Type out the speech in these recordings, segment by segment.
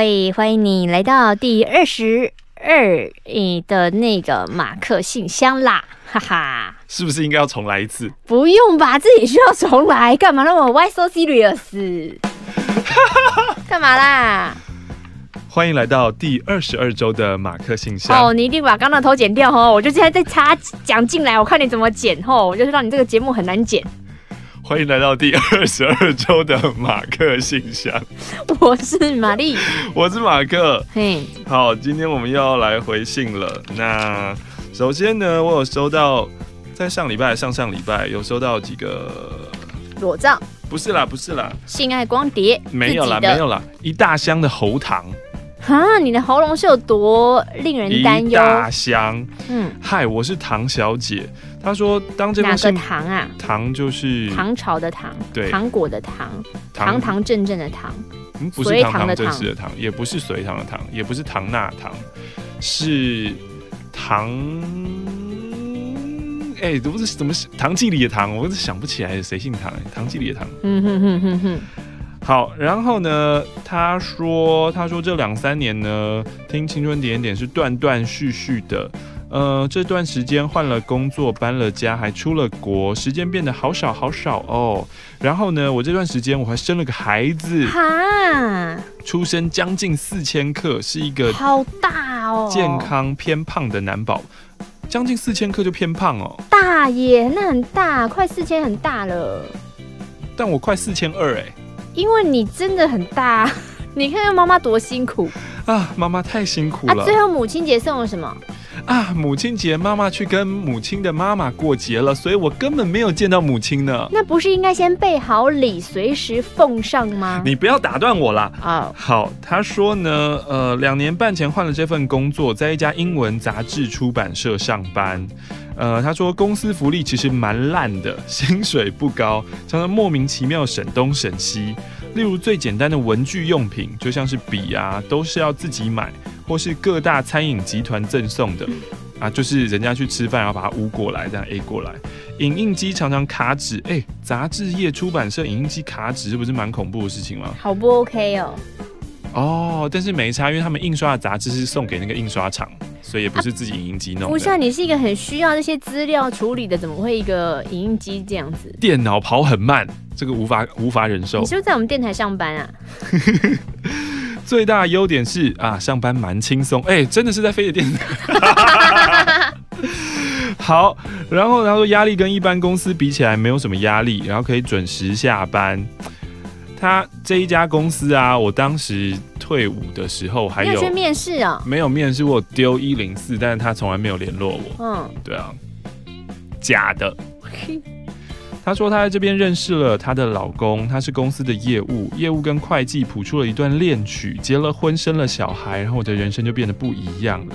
位，欢迎你来到第二十二的那个马克信箱啦，哈哈！是不是应该要重来一次？不用吧，自己需要重来，干嘛那么 Why so serious？干嘛啦？欢迎来到第二十二周的马克信箱。哦，你一定把刚刚的头剪掉哦，我就现在再插讲进来，我看你怎么剪哦，我就知道你这个节目很难剪。欢迎来到第二十二周的马克信箱。我是玛丽，我是马克。嘿，好，今天我们又要来回信了。那首先呢，我有收到，在上礼拜、上上礼拜有收到几个裸照。不是啦，不是啦，性爱光碟。没有啦，没有啦，一大箱的喉糖。哈，你的喉咙是有多令人担忧？一大箱。嗯，嗨，我是唐小姐。她说，当这个哪个唐啊？唐就是唐朝的唐，对，糖果的糖，堂堂正正的糖。嗯，不是堂堂正正的糖，也不是隋唐的唐，也不是唐纳唐，是唐。哎、欸，都不是怎么唐季里的唐，我是想不起来谁姓唐。唐季里的唐。嗯哼哼哼哼。好，然后呢，他说，他说这两三年呢，听青春点点是断断续续的。呃，这段时间换了工作，搬了家，还出了国，时间变得好少好少哦。然后呢，我这段时间我还生了个孩子，哈，出生将近四千克，是一个好大哦，健康偏胖的男宝，将近四千克就偏胖哦，大耶，那很大，快四千很大了，但我快四千二哎。因为你真的很大，你看看妈妈多辛苦啊！妈妈太辛苦了。啊，最后母亲节送了什么？啊，母亲节妈妈去跟母亲的妈妈过节了，所以我根本没有见到母亲呢。那不是应该先备好礼，随时奉上吗？你不要打断我啦。啊，oh. 好，他说呢，呃，两年半前换了这份工作，在一家英文杂志出版社上班。呃，他说公司福利其实蛮烂的，薪水不高，常常莫名其妙省东省西。例如最简单的文具用品，就像是笔啊，都是要自己买，或是各大餐饮集团赠送的啊，就是人家去吃饭，然后把它污过来，这样 A 过来。影印机常常卡纸，哎、欸，杂志业出版社影印机卡纸，这不是蛮恐怖的事情吗？好不 OK 哦。哦，但是没差，因为他们印刷的杂志是送给那个印刷厂。所以也不是自己影印机弄的。不像、啊、你是一个很需要这些资料处理的，怎么会一个影印机这样子？电脑跑很慢，这个无法无法忍受。你是不是在我们电台上班啊？最大优点是啊，上班蛮轻松。哎、欸，真的是在飞的电台。好，然后他说压力跟一般公司比起来没有什么压力，然后可以准时下班。他这一家公司啊，我当时退伍的时候还有，面试啊？没有面试，我丢一零四，但是他从来没有联络我。嗯，对啊，假的。她说她在这边认识了她的老公，他是公司的业务，业务跟会计谱出了一段恋曲，结了婚，生了小孩，然后我的人生就变得不一样了。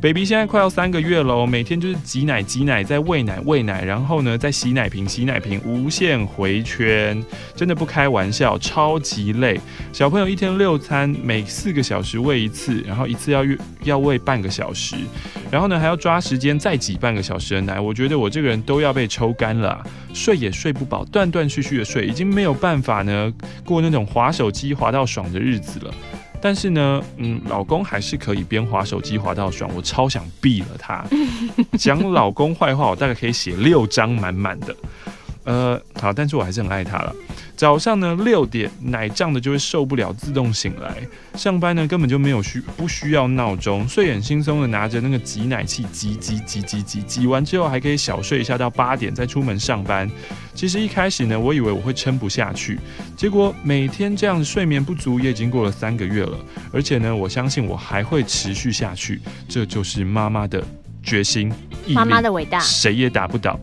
Baby 现在快要三个月了，每天就是挤奶挤奶，再喂奶喂奶，然后呢再洗奶瓶洗奶瓶，无限回圈，真的不开玩笑，超级累。小朋友一天六餐，每四个小时喂一次，然后一次要要喂半个小时，然后呢还要抓时间再挤半个小时的奶。我觉得我这个人都要被抽干了，睡也睡不饱，断断续续的睡，已经没有办法呢过那种滑手机滑到爽的日子了。但是呢，嗯，老公还是可以边滑手机滑到爽，我超想毙了他。讲老公坏话，我大概可以写六张满满的。呃，好，但是我还是很爱他了。早上呢六点奶胀的就会受不了，自动醒来。上班呢根本就没有需不需要闹钟，睡眼惺忪的拿着那个挤奶器挤挤挤挤挤挤完之后还可以小睡一下到八点再出门上班。其实一开始呢我以为我会撑不下去，结果每天这样睡眠不足也已经过了三个月了，而且呢我相信我还会持续下去。这就是妈妈的决心，妈妈的伟大，谁也打不倒。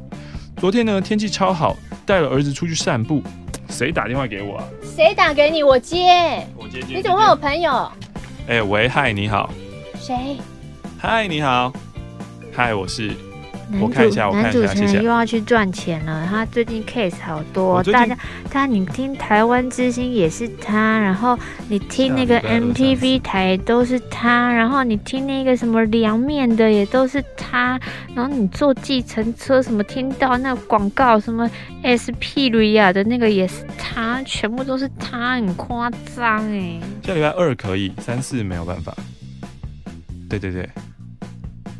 昨天呢，天气超好，带了儿子出去散步，谁打电话给我啊？谁打给你？我接。我接接。你怎么会有朋友？哎、欸，喂，嗨，你好。谁？嗨，你好。嗨，我是。男主我看一下，我看一下，男主持人又要去赚钱了。他最近 case 好多，大家他你听台湾之星也是他，然后你听那个 MTV 台都是他，然后你听那个什么凉面的也都是他，然后你坐计程车什么听到那广告什么 SP 瑞亚的那个也是他，全部都是他，很夸张哎。下礼拜二可以，三四没有办法。对对对。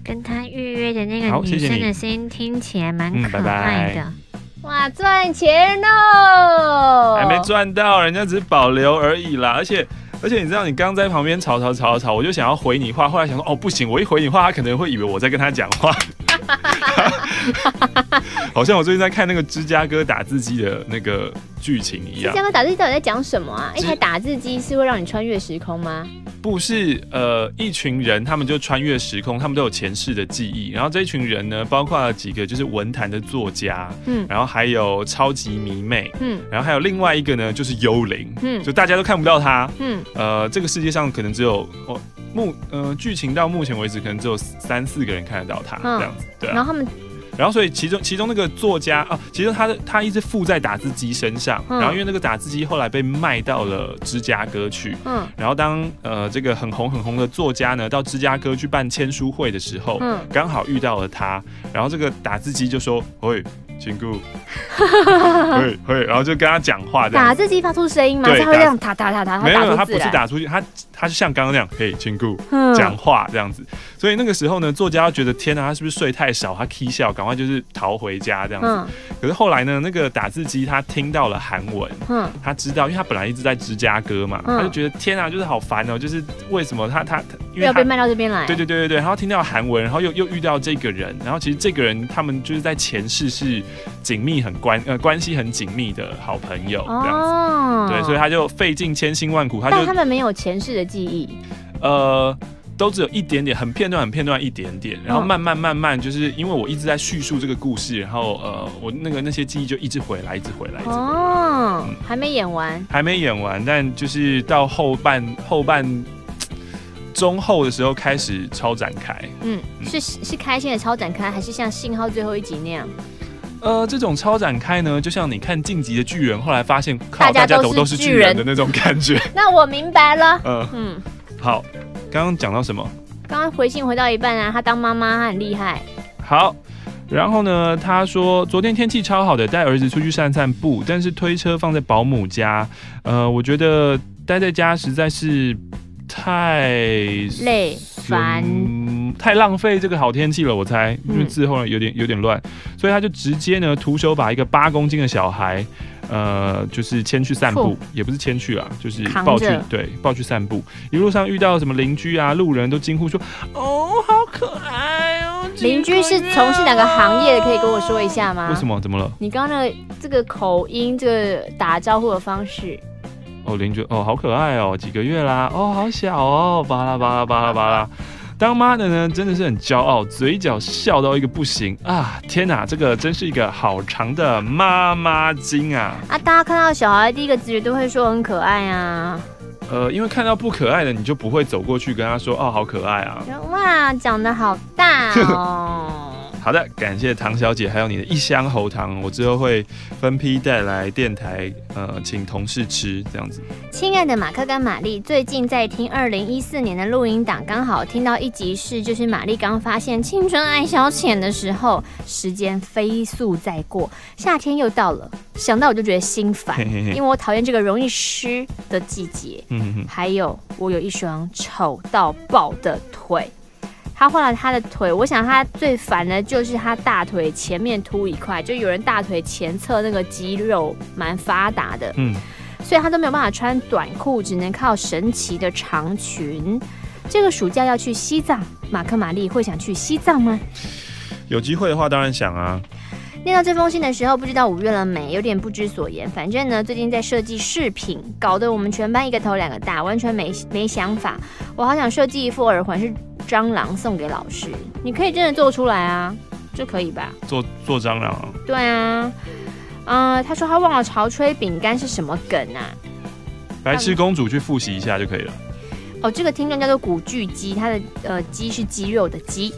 跟他预约的那个女生的声音听起来蛮可爱的。嗯、拜拜哇，赚钱喽！还没赚到，人家只是保留而已啦。而且而且，你知道，你刚刚在旁边吵吵吵吵，我就想要回你话，后来想说，哦，不行，我一回你话，他可能会以为我在跟他讲话。好像我最近在看那个芝加哥打字机的那个剧情一样。芝加哥打字机到底在讲什么啊？一台打字机是会让你穿越时空吗？不是，呃，一群人他们就穿越时空，他们都有前世的记忆。然后这一群人呢，包括了几个就是文坛的作家，嗯，然后还有超级迷妹，嗯，然后还有另外一个呢，就是幽灵，嗯，就大家都看不到他，嗯，呃，这个世界上可能只有哦。目呃，剧情到目前为止可能只有三四个人看得到他、嗯、这样子，对、啊。然后他们，然后所以其中其中那个作家啊，其实他的他一直附在打字机身上，嗯、然后因为那个打字机后来被卖到了芝加哥去，嗯，然后当呃这个很红很红的作家呢到芝加哥去办签书会的时候，嗯，刚好遇到了他，然后这个打字机就说，喂。亲姑，会会，然后就跟他讲话，打字机发出声音吗？他会这样打打打打，没有，他不是打出去，他他就像刚刚那样，嘿，亲姑，讲话这样子。所以那个时候呢，作家觉得天哪，他是不是睡太少？他 k 笑，赶快就是逃回家这样子。可是后来呢，那个打字机他听到了韩文，嗯，他知道，因为他本来一直在芝加哥嘛，他就觉得天哪，就是好烦哦，就是为什么他他因为要被卖到这边来？对对对对对，然后听到韩文，然后又又遇到这个人，然后其实这个人他们就是在前世是。紧密很关呃关系很紧密的好朋友这样子，哦、对，所以他就费尽千辛万苦，他就他们没有前世的记忆，呃，都只有一点点，很片段很片段一点点，然后慢慢慢慢，就是因为我一直在叙述这个故事，然后呃，我那个那些记忆就一直回来，一直回来，一直回来。哦，嗯、还没演完，还没演完，但就是到后半后半中后的时候开始超展开，嗯，嗯。是是开心的超展开，还是像信号最后一集那样？呃，这种超展开呢，就像你看《晋级的巨人》，后来发现靠，大家都都是巨人的那种感觉。那我明白了。嗯、呃、嗯，好，刚刚讲到什么？刚刚回信回到一半啊，他当妈妈，他很厉害。好，然后呢，他说昨天天气超好的，带儿子出去散散步，但是推车放在保姆家，呃，我觉得待在家实在是太累烦。太浪费这个好天气了，我猜，因为字后呢有点有点乱，所以他就直接呢徒手把一个八公斤的小孩，呃，就是牵去散步，也不是牵去啊，就是抱去，对，抱去散步。一路上遇到什么邻居啊、路人都惊呼说：“哦，好可爱哦！”邻居是从事哪个行业的？可以跟我说一下吗？为什么？怎么了？你刚刚的这个口音，这个打招呼的方式。哦，邻居哦，好可爱哦，几个月啦，哦，好小哦，巴拉巴拉巴拉巴拉。当妈的呢，真的是很骄傲，嘴角笑到一个不行啊！天哪，这个真是一个好长的妈妈经啊！啊，大家看到小孩第一个直觉都会说很可爱啊。呃，因为看到不可爱的，你就不会走过去跟他说哦，好可爱啊！哇，长得好大哦。好的，感谢唐小姐，还有你的一箱喉糖，我之后会分批带来电台，呃，请同事吃这样子。亲爱的马克跟玛丽，最近在听二零一四年的录音档，刚好听到一集是，就是玛丽刚发现青春爱消遣的时候，时间飞速在过，夏天又到了，想到我就觉得心烦，嘿嘿嘿，因为我讨厌这个容易湿的季节，嗯哼哼，还有我有一双丑到爆的腿。他换了他的腿，我想他最烦的就是他大腿前面凸一块，就有人大腿前侧那个肌肉蛮发达的，嗯，所以他都没有办法穿短裤，只能靠神奇的长裙。这个暑假要去西藏，马克玛丽会想去西藏吗？有机会的话，当然想啊。念到这封信的时候，不知道五月了没，有点不知所言。反正呢，最近在设计饰品，搞得我们全班一个头两个大，完全没没想法。我好想设计一副耳环，是蟑螂送给老师。你可以真的做出来啊，就可以吧？做做蟑螂啊？对啊。啊、呃，他说他忘了潮吹饼干是什么梗啊？白痴公主去复习一下就可以了。哦，这个听众叫做古巨基，他的呃鸡是肌肉的鸡。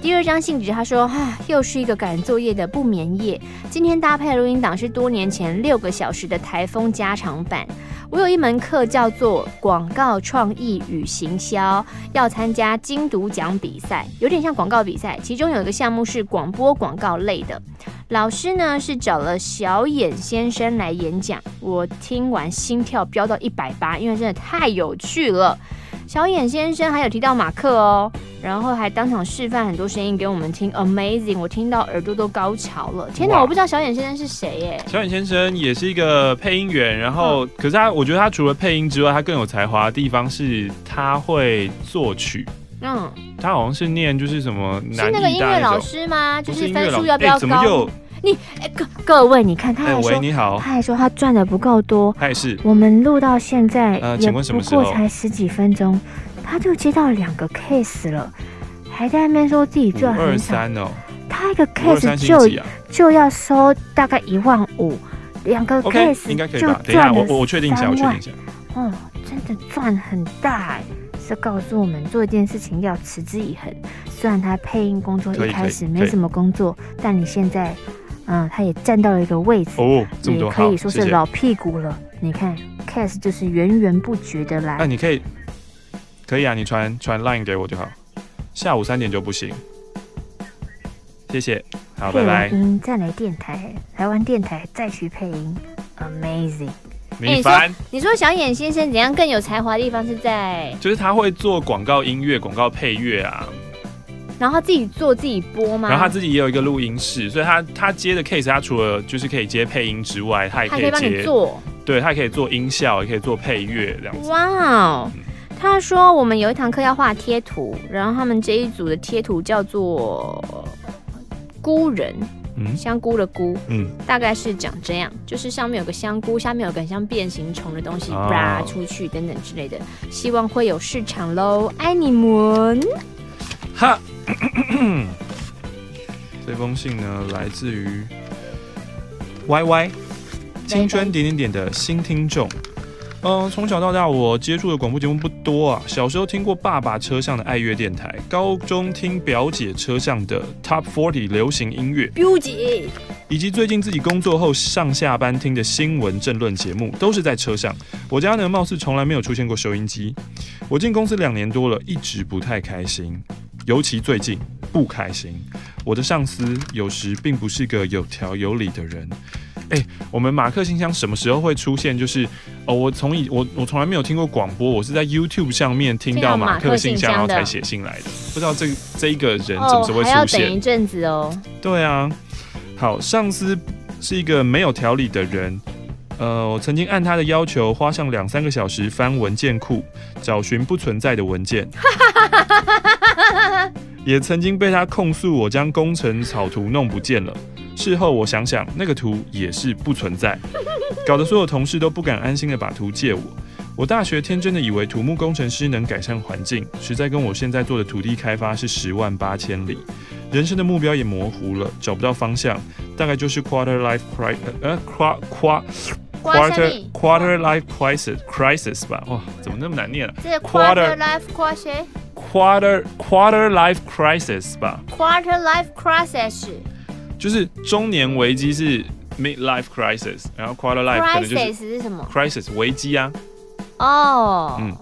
第二张信纸，他说啊，又是一个赶作业的不眠夜。今天搭配录音档是多年前六个小时的台风加长版。我有一门课叫做广告创意与行销，要参加金读奖比赛，有点像广告比赛。其中有一个项目是广播广告类的，老师呢是找了小眼先生来演讲。我听完心跳飙到一百八，因为真的太有趣了。小眼先生还有提到马克哦，然后还当场示范很多声音给我们听，Amazing！我听到耳朵都高潮了。天哪，我不知道小眼先生是谁耶？小眼先生也是一个配音员，然后、嗯、可是他，我觉得他除了配音之外，他更有才华的地方是他会作曲。嗯，他好像是念就是什么男，是那个音乐老师吗？就是分数要不要高？欸、怎么又？你哎，各各位，你看，他还说，欸、喂，你好，他还说他赚的不够多，他也是。我们录到现在，呃，请问什么时候？也不过才十几分钟，他就接到两个 case 了，还在那边说自己赚很少。哦，他一个 case 就、啊、就要收大概一万五，两个 case、okay, 应该可以吧？等一下，我我确定一下，我确定一下。哦，真的赚很大哎，是告诉我们做一件事情要持之以恒。虽然他配音工作一开始没什么工作，但你现在。嗯，他也站到了一个位置，哦，也可以说是老屁股了。谢谢，你看，Cass 就是源源不绝的来。那、啊、你可以，可以啊，你传传 Line 给我就好。下午三点就不行。谢谢，好，拜拜。配音再来电台，台湾电台再去配音，Amazing。你烦、欸？你说小眼先生怎样更有才华的地方是在？就是他会做广告音乐、广告配乐啊。然后他自己做自己播吗？然后他自己也有一个录音室，所以他他接的 case，他除了就是可以接配音之外，他也可以接，可以帮你做，对，他也可以做音效，也可以做配乐这样子。哇哦！他说我们有一堂课要画贴图，然后他们这一组的贴图叫做菇人，嗯，香菇的菇，嗯，大概是长这样，就是上面有个香菇，下面有个很像变形虫的东西，拉、哦、出去等等之类的，希望会有市场喽，爱你们，哈。这封信呢，来自于 Y Y 青春点点点的新听众。嗯，从小到大，我接触的广播节目不多啊。小时候听过爸爸车上的爱乐电台，高中听表姐车上的 Top Forty 流行音乐，表姐，以及最近自己工作后上下班听的新闻政论节目，都是在车上。我家呢，貌似从来没有出现过收音机。我进公司两年多了，一直不太开心。尤其最近不开心，我的上司有时并不是个有条有理的人。哎、欸，我们马克信箱什么时候会出现？就是哦，我从以我我从来没有听过广播，我是在 YouTube 上面听到马克信箱，然后才写信来的。不知道这这一个人怎么时候会出现？哦、还要等一阵子哦。对啊，好，上司是一个没有条理的人。呃，我曾经按他的要求花上两三个小时翻文件库，找寻不存在的文件。也曾经被他控诉我将工程草图弄不见了。事后我想想，那个图也是不存在，搞得所有同事都不敢安心的把图借我。我大学天真的以为土木工程师能改善环境，实在跟我现在做的土地开发是十万八千里。人生的目标也模糊了，找不到方向，大概就是 quarter life crisis，呃，跨跨。Quarter quarter life crisis crisis 吧，哇，怎么那么难念啊？这是 quarter life crisis。Quarter quarter life crisis 吧。Quarter life crisis 就是中年危机是 mid life crisis，然后 quarter life 可能就是 crisis 是什么？crisis 危机啊。哦，嗯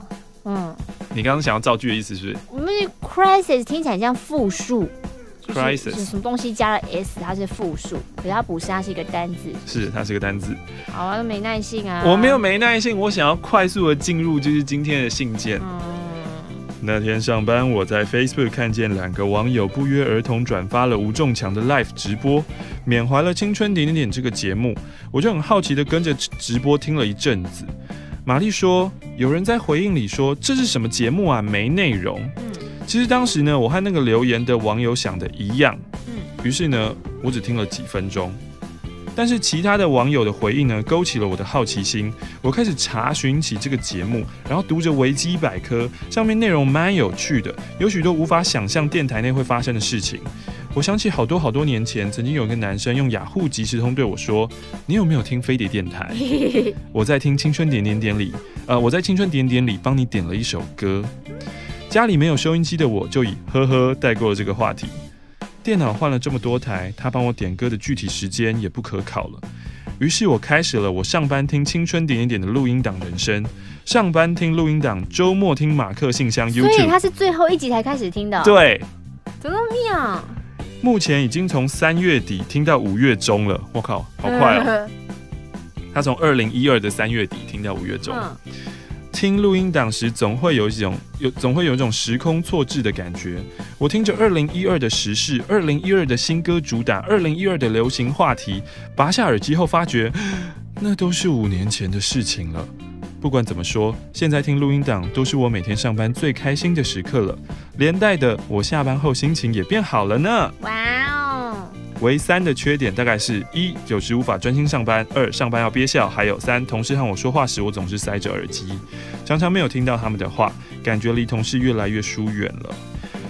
嗯，你刚刚想要造句的意思是？我们 crisis 听起来像复数。Crisis 是什么东西加了 s，它是复数，可是它不是，它是一个单字。是，它是一个单字。好啊，都没耐性啊。我没有没耐性，我想要快速的进入就是今天的信件。嗯。那天上班，我在 Facebook 看见两个网友不约而同转发了吴仲强的 Live 直播，缅怀了青春点点点这个节目，我就很好奇的跟着直播听了一阵子。玛丽说，有人在回应里说，这是什么节目啊？没内容。嗯。其实当时呢，我和那个留言的网友想的一样，嗯，于是呢，我只听了几分钟，但是其他的网友的回应呢，勾起了我的好奇心，我开始查询起这个节目，然后读着维基百科，上面内容蛮有趣的，有许多无法想象电台内会发生的事情。我想起好多好多年前，曾经有个男生用雅虎即时通对我说：“你有没有听飞碟电台？我在听青春点点点里，呃，我在青春点点里帮你点了一首歌。”家里没有收音机的我就以呵呵带过了这个话题。电脑换了这么多台，他帮我点歌的具体时间也不可考了。于是我开始了我上班听青春点点点的录音档人生，上班听录音档，周末听马克信箱 YouTube。所以他是最后一集才开始听的。对，怎么那么妙？目前已经从三月底听到五月中了，我靠，好快哦！他从二零一二的三月底听到五月中。嗯、听录音档时，总会有一种有总会有一种时空错置的感觉。我听着二零一二的时事，二零一二的新歌主打，二零一二的流行话题，拔下耳机后发觉，那都是五年前的事情了。不管怎么说，现在听录音档都是我每天上班最开心的时刻了。连带的，我下班后心情也变好了呢。哇哦！唯三的缺点大概是：一，有时无法专心上班；二，上班要憋笑；还有三，同事和我说话时，我总是塞着耳机，常常没有听到他们的话，感觉离同事越来越疏远了。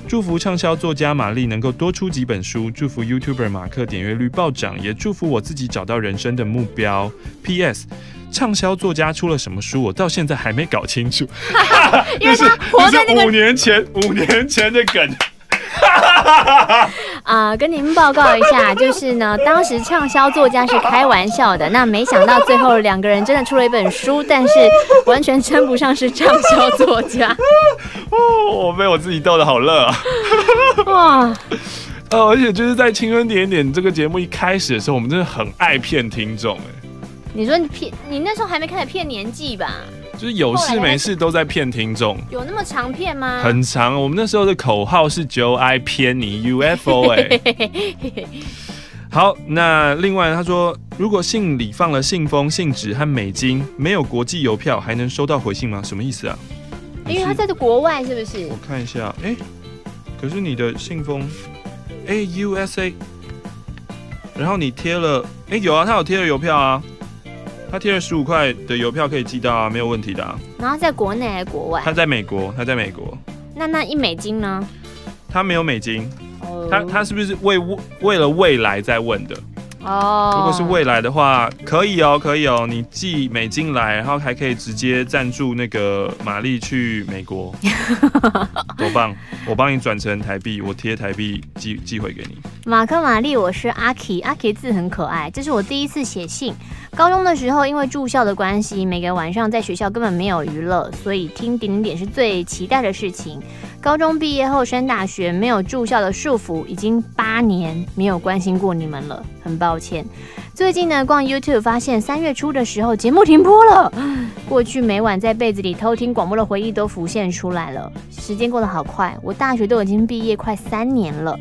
祝福畅销作家玛丽能够多出几本书，祝福 YouTuber 马克点阅率暴涨，也祝福我自己找到人生的目标。P.S. 畅销作家出了什么书，我到现在还没搞清楚。因为他活在那个 五年前，五年前的梗。啊、呃，跟您报告一下，就是呢，当时畅销作家是开玩笑的，那没想到最后两个人真的出了一本书，但是完全称不上是畅销作家。哦，我被我自己逗得好乐啊！哇，呃，而且就是在《青春点点》这个节目一开始的时候，我们真的很爱骗听众哎。你说你骗你那时候还没开始骗年纪吧？就是有事没事都在骗听众。有那么长骗吗？很长，我们那时候的口号是九 I 骗你 UFO 哎、欸。好，那另外他说，如果信里放了信封、信纸和美金，没有国际邮票，还能收到回信吗？什么意思啊？因为他在这国外是不是？我看一下，哎、欸，可是你的信封，哎、欸、USA，然后你贴了，哎、欸、有啊，他有贴了邮票啊。他贴了十五块的邮票可以寄到啊，没有问题的啊。然后在国内还是国外？他在美国，他在美国。那那一美金呢？他没有美金。Oh. 他他是不是为为了未来在问的？哦。Oh. 如果是未来的话，可以哦，可以哦，你寄美金来，然后还可以直接赞助那个玛丽去美国，多棒！我帮你转成台币，我贴台币寄寄回给你。马克玛丽，我是阿 K，阿 K 字很可爱，这是我第一次写信。高中的时候，因为住校的关系，每个晚上在学校根本没有娱乐，所以听点点点是最期待的事情。高中毕业后升大学，没有住校的束缚，已经八年没有关心过你们了，很抱歉。最近呢，逛 YouTube 发现三月初的时候节目停播了，过去每晚在被子里偷听广播的回忆都浮现出来了。时间过得好快，我大学都已经毕业快三年了。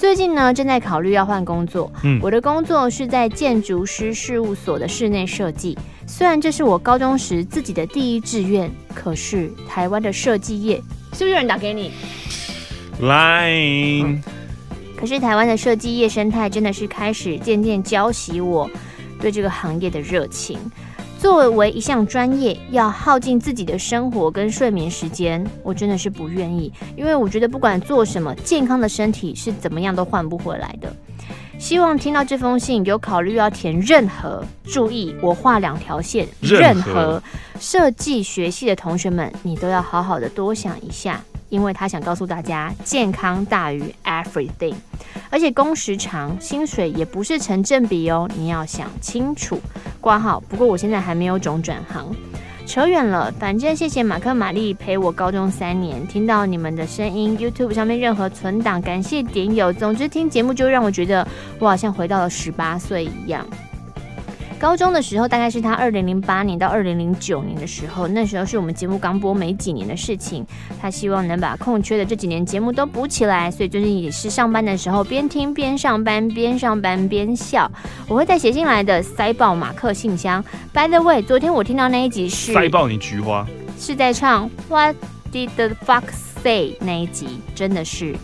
最近呢，正在考虑要换工作。嗯，我的工作是在建筑师事务所的室内设计。虽然这是我高中时自己的第一志愿，可是台湾的设计业，是不是有人打给你？Line。嗯，可是台湾的设计业生态真的是开始渐渐浇熄我对这个行业的热情。作为一项专业，要耗尽自己的生活跟睡眠时间，我真的是不愿意，因为我觉得不管做什么，健康的身体是怎么样都换不回来的。希望听到这封信有考虑要填任何，注意我画两条线，任何设计学系的同学们，你都要好好的多想一下。因为他想告诉大家，健康大于 everything，而且工时长，薪水也不是成正比哦，你要想清楚。挂号，不过我现在还没有种转行，扯远了。反正谢谢马克玛丽陪我高中三年，听到你们的声音，YouTube 上面任何存档，感谢点友。总之听节目就让我觉得我好像回到了十八岁一样。高中的时候，大概是他二零零八年到二零零九年的时候，那时候是我们节目刚播没几年的事情。他希望能把空缺的这几年节目都补起来，所以最近也是上班的时候边听边上班，边上班边笑。我会在写信来的塞爆马克信箱。By the way，昨天我听到那一集是塞爆你菊花，是在唱 What did the fuck say 那一集，真的是。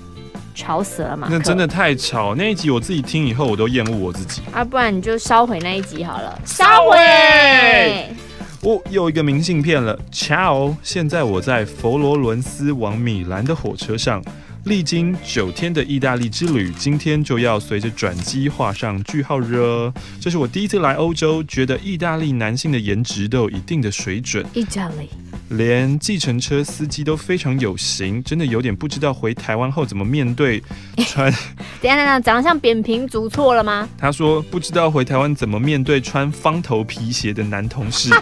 吵死了嘛！那真的太吵，那一集我自己听以后，我都厌恶我自己。啊，不然你就烧毁那一集好了。烧毁！哦，又一个明信片了，Ciao！现在我在佛罗伦斯往米兰的火车上，历经九天的意大利之旅，今天就要随着转机画上句号了。这是我第一次来欧洲，觉得意大利男性的颜值都有一定的水准。意大利连计程车司机都非常有型，真的有点不知道回台湾后怎么面对穿。等下等下，长得像扁平足错了吗？他说不知道回台湾怎么面对穿方头皮鞋的男同事。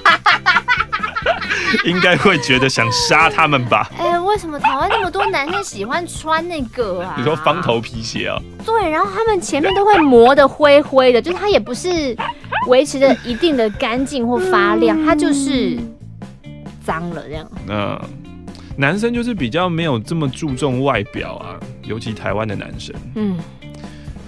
应该会觉得想杀他们吧？为什么台湾那么多男生喜欢穿那个啊？你说方头皮鞋啊？对，然后他们前面都会磨得灰灰的，就是它也不是维持着一定的干净或发亮，它就是脏了这样。嗯，男生就是比较没有这么注重外表啊，尤其台湾的男生。嗯，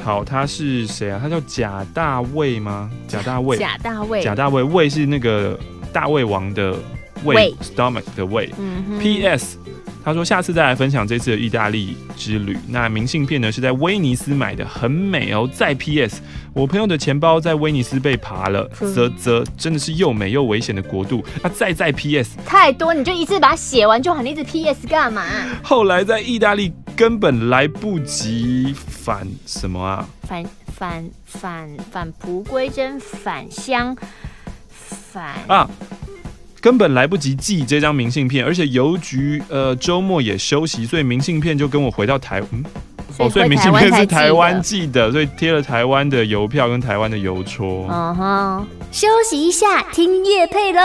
好，他是谁啊？他叫贾大卫吗？贾大卫，贾大卫，贾大卫，卫是那个大胃王的。胃 stomach 的胃。嗯 P.S. 他说下次再来分享这次的意大利之旅。那明信片呢是在威尼斯买的，很美哦。再 P.S. 我朋友的钱包在威尼斯被扒了，啧啧，真的是又美又危险的国度。那再再 P.S. 太多，你就一次把它写完就好，你一直 P.S. 干嘛？后来在意大利根本来不及返什么啊？返返返返璞归真，返乡返啊。根本来不及寄这张明信片，而且邮局呃周末也休息，所以明信片就跟我回到台嗯哦，所以明信片是台湾寄的，所以贴了台湾的邮票跟台湾的邮戳。嗯哼，休息一下，听乐配喽。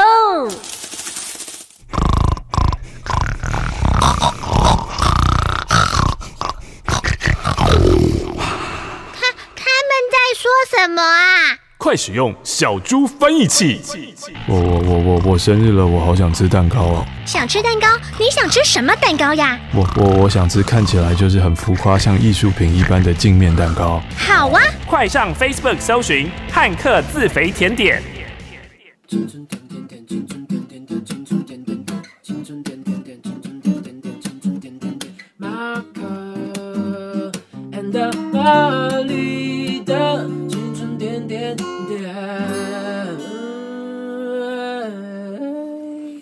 他他们在说什么啊？快使用小猪翻译器！我我我我我生日了，我好想吃蛋糕哦！想吃蛋糕？你想吃什么蛋糕呀？我我我想吃看起来就是很浮夸，像艺术品一般的镜面蛋糕。好啊！快上 Facebook 搜寻汉克自肥甜点。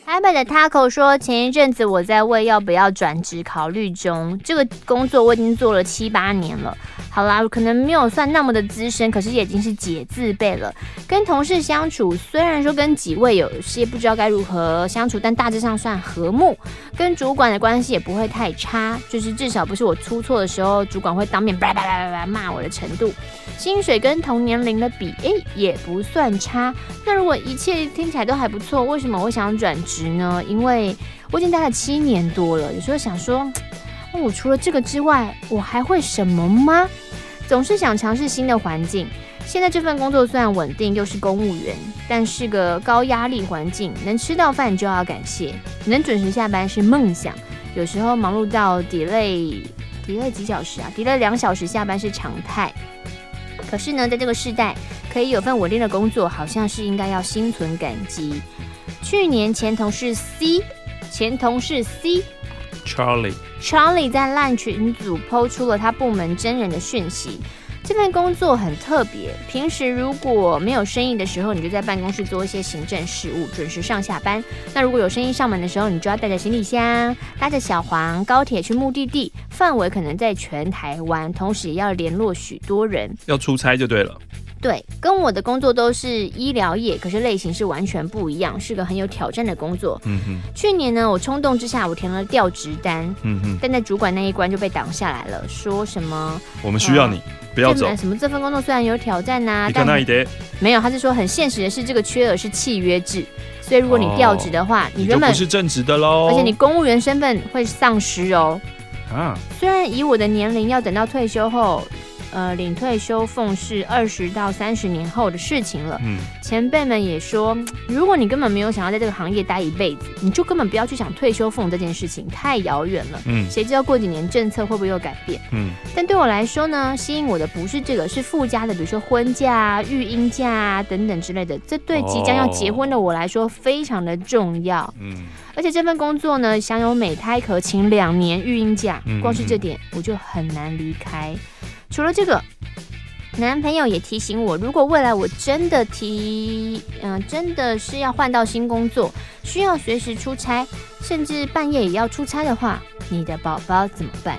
艾美的 Taco 说，前一阵子我在为要不要转职考虑中，这个工作我已经做了七八年了。好啦，可能没有算那么的资深，可是也已经是姐字辈了。跟同事相处，虽然说跟几位有些不知道该如何相处，但大致上算和睦。跟主管的关系也不会太差，就是至少不是我出错的时候，主管会当面叭叭叭叭叭骂我的程度。薪水跟同年龄的比，哎，也不算差。那如果一切听起来都还不错，为什么我想转职呢？因为我已经待了七年多了，有时候想说。我、除了这个之外，我还会什么吗？总是想尝试新的环境。现在这份工作虽然稳定，又是公务员，但是个高压力环境，能吃到饭就要感谢，能准时下班是梦想。有时候忙碌到 delay delay 几小时啊，delay 两小时下班是常态。可是呢，在这个时代，可以有份稳定的工作，好像是应该要心存感激。去年前同事 C，前同事 C。Charlie Charlie 在 LINE 群组 PO 出了他部门真人的讯息。这份工作很特别，平时如果没有生意的时候，你就在办公室做一些行政事务，准时上下班。那如果有生意上门的时候，你就要带着行李箱，搭着小黄高铁去目的地，范围可能在全台湾，同时也要联络许多人，要出差就对了。对，跟我的工作都是医疗业，可是类型是完全不一样，是个很有挑战的工作。嗯哼。去年呢，我冲动之下，我填了调职单。嗯哼。但在主管那一关就被挡下来了，说什么？我们需要你，呃、不要走。什么？这份工作虽然有挑战呐、啊，但没有，他是说很现实的是，这个缺额是契约制，所以如果你调职的话，哦、你原本你不是正职的喽，而且你公务员身份会丧失哦。啊。虽然以我的年龄，要等到退休后。呃，领退休俸是二十到三十年后的事情了。嗯，前辈们也说，如果你根本没有想要在这个行业待一辈子，你就根本不要去想退休俸这件事情，太遥远了。嗯，谁知道过几年政策会不会有改变？嗯，但对我来说呢，吸引我的不是这个，是附加的，比如说婚假、育婴假等等之类的，这对即将要结婚的我来说非常的重要。嗯，而且这份工作呢，享有每胎可请两年育婴假，光是这点我就很难离开。除了这个，男朋友也提醒我，如果未来我真的提，嗯、呃，真的是要换到新工作，需要随时出差，甚至半夜也要出差的话，你的宝宝怎么办？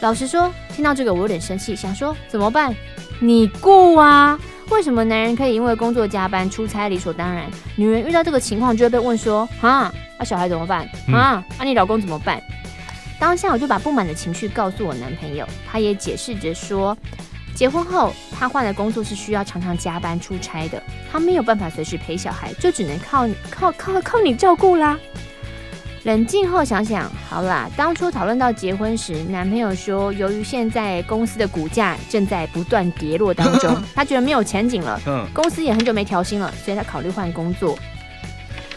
老实说，听到这个我有点生气，想说怎么办？你顾啊？为什么男人可以因为工作加班出差理所当然，女人遇到这个情况就会被问说啊，那、啊、小孩怎么办？啊，啊你老公怎么办？当下我就把不满的情绪告诉我男朋友，他也解释着说，结婚后他换的工作是需要常常加班出差的，他没有办法随时陪小孩，就只能靠靠靠靠你照顾啦。冷静后想想，好啦，当初讨论到结婚时，男朋友说，由于现在公司的股价正在不断跌落当中，他觉得没有前景了，公司也很久没调薪了，所以他考虑换工作。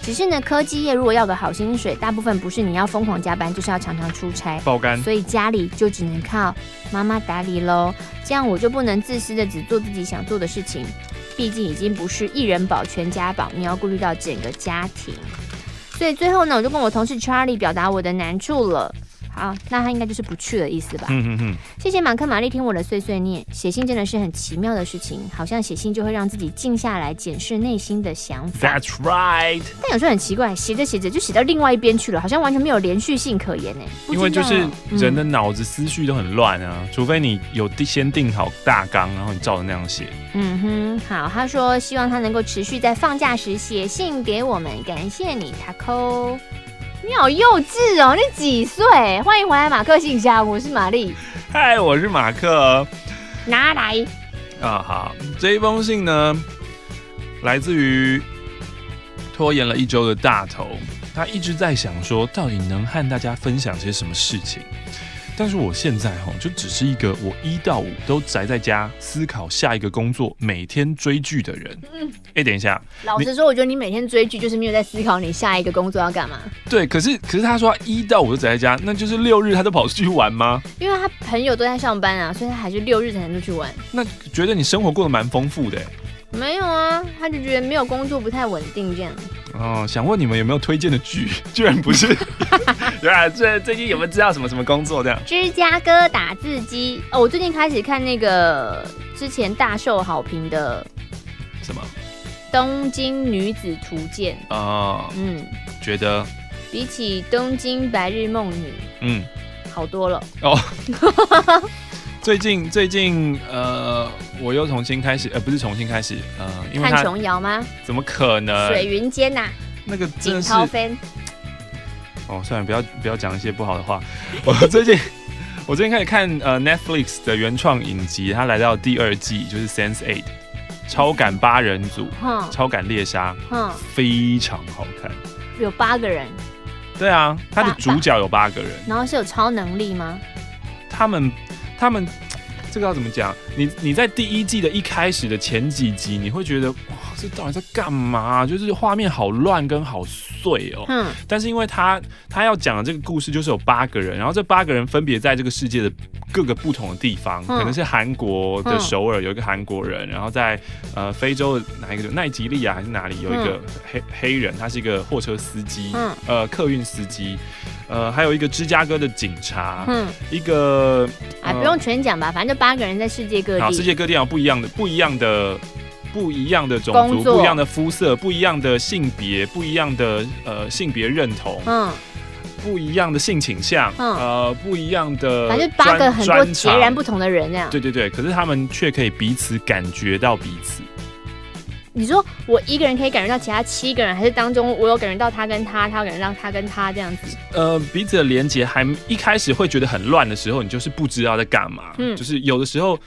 只是呢，科技业如果要个好薪水，大部分不是你要疯狂加班，就是要常常出差，爆肝，所以家里就只能靠妈妈打理喽。这样我就不能自私的只做自己想做的事情，毕竟已经不是一人保全家保，你要顾虑到整个家庭。所以最后呢，我就跟我同事 Charlie 表达我的难处了。好，那他应该就是不去的意思吧？嗯嗯嗯。谢谢马克玛丽听我的碎碎念，写信真的是很奇妙的事情，好像写信就会让自己静下来检视内心的想法。That's right。但有时候很奇怪，写着写着就写到另外一边去了，好像完全没有连续性可言呢。因为就是人的脑子思绪都很乱啊，嗯、除非你有先定好大纲，然后你照着那样写。嗯哼，好，他说希望他能够持续在放假时写信给我们，感谢你，Taco。你好幼稚哦！你几岁？欢迎回来，马克信箱。我是玛丽。嗨，我是马克。拿来。啊，好，这一封信呢，来自于拖延了一周的大头，他一直在想说，到底能和大家分享些什么事情。但是我现在哈，就只是一个我一到五都宅在家思考下一个工作，每天追剧的人。嗯，哎、欸，等一下，老实说，我觉得你每天追剧就是没有在思考你下一个工作要干嘛。对，可是可是他说一到五都宅在家，那就是六日他都跑出去玩吗？因为他朋友都在上班啊，所以他还是六日才能出去玩。那觉得你生活过得蛮丰富的。没有啊，他就觉得没有工作不太稳定这样。哦，想问你们有没有推荐的剧？居然不是。对啊，最最近有没有知道什么什么工作这样？芝加哥打字机哦，我最近开始看那个之前大受好评的什么《东京女子图鉴》哦，嗯，觉得比起《东京白日梦女》嗯好多了哦。最近最近呃，我又重新开始呃，不是重新开始呃，因为看琼瑶吗？怎么可能？水云间呐，那个景超飞。哦，算了，不要不要讲一些不好的话。我最近我最近开始看呃 Netflix 的原创影集，它来到第二季，就是 Sense Eight，超感八人组，嗯、超感猎杀，嗯，非常好看。有八个人。对啊，它的主角有八个人。然后是有超能力吗？他们。他们这个要怎么讲？你你在第一季的一开始的前几集，你会觉得，这到底在干嘛？就是画面好乱跟好碎哦。嗯。但是因为他他要讲的这个故事就是有八个人，然后这八个人分别在这个世界的各个不同的地方，可能是韩国的首尔有一个韩国人，然后在呃非洲的哪一个奈及利亚还是哪里有一个黑黑人，他是一个货车司机，嗯呃客运司机。呃，还有一个芝加哥的警察，嗯，一个，哎，不用全讲吧，反正就八个人在世界各地，好，世界各地有不一样的、不一样的、不一样的种族、作不一样的肤色、不一样的性别、不一样的呃性别认同，嗯，不一样的性倾向，嗯，呃，不一样的，反正八个很多截然不同的人那样，对对对，可是他们却可以彼此感觉到彼此。你说我一个人可以感觉到其他七个人，还是当中我有感觉到他跟他，他有感觉到他跟他这样子？呃，彼此的连接还一开始会觉得很乱的时候，你就是不知道在干嘛。嗯，就是有的时候，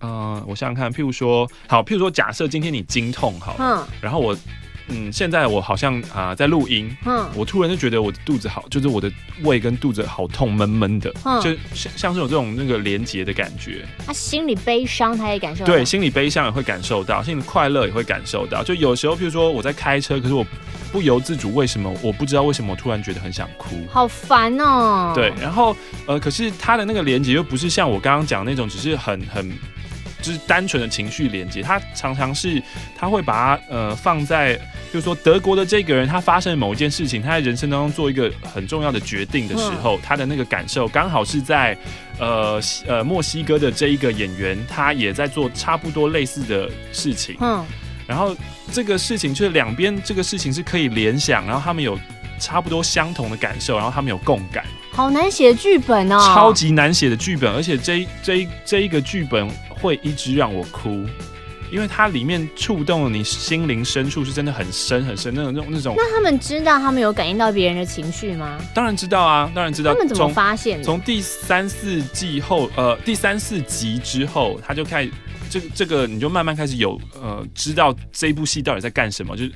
呃，我想想看，譬如说，好，譬如说，假设今天你经痛好，嗯，然后我。嗯，现在我好像啊、呃、在录音，嗯，我突然就觉得我的肚子好，就是我的胃跟肚子好痛，闷闷的，嗯，就像像是有这种那个连结的感觉。他心里悲伤，他也感受到。对，心里悲伤也会感受到，心里快乐也会感受到。就有时候，譬如说我在开车，可是我不由自主，为什么我不知道为什么我突然觉得很想哭，好烦哦。对，然后呃，可是他的那个连结又不是像我刚刚讲那种，只是很很。就是单纯的情绪连接，他常常是他会把它呃放在，就是说德国的这个人，他发生某一件事情，他在人生当中做一个很重要的决定的时候，他的那个感受刚好是在呃呃墨西哥的这一个演员，他也在做差不多类似的事情，嗯，然后这个事情就是两边这个事情是可以联想，然后他们有差不多相同的感受，然后他们有共感。好难写的剧本哦，超级难写的剧本，而且这一这一这一个剧本会一直让我哭，因为它里面触动了你心灵深处，是真的很深很深那种那种那种。那他们知道他们有感应到别人的情绪吗？当然知道啊，当然知道。他们怎么发现？从第三四季后，呃，第三四集之后，他就开始这个这个，你就慢慢开始有呃，知道这一部戏到底在干什么，就是。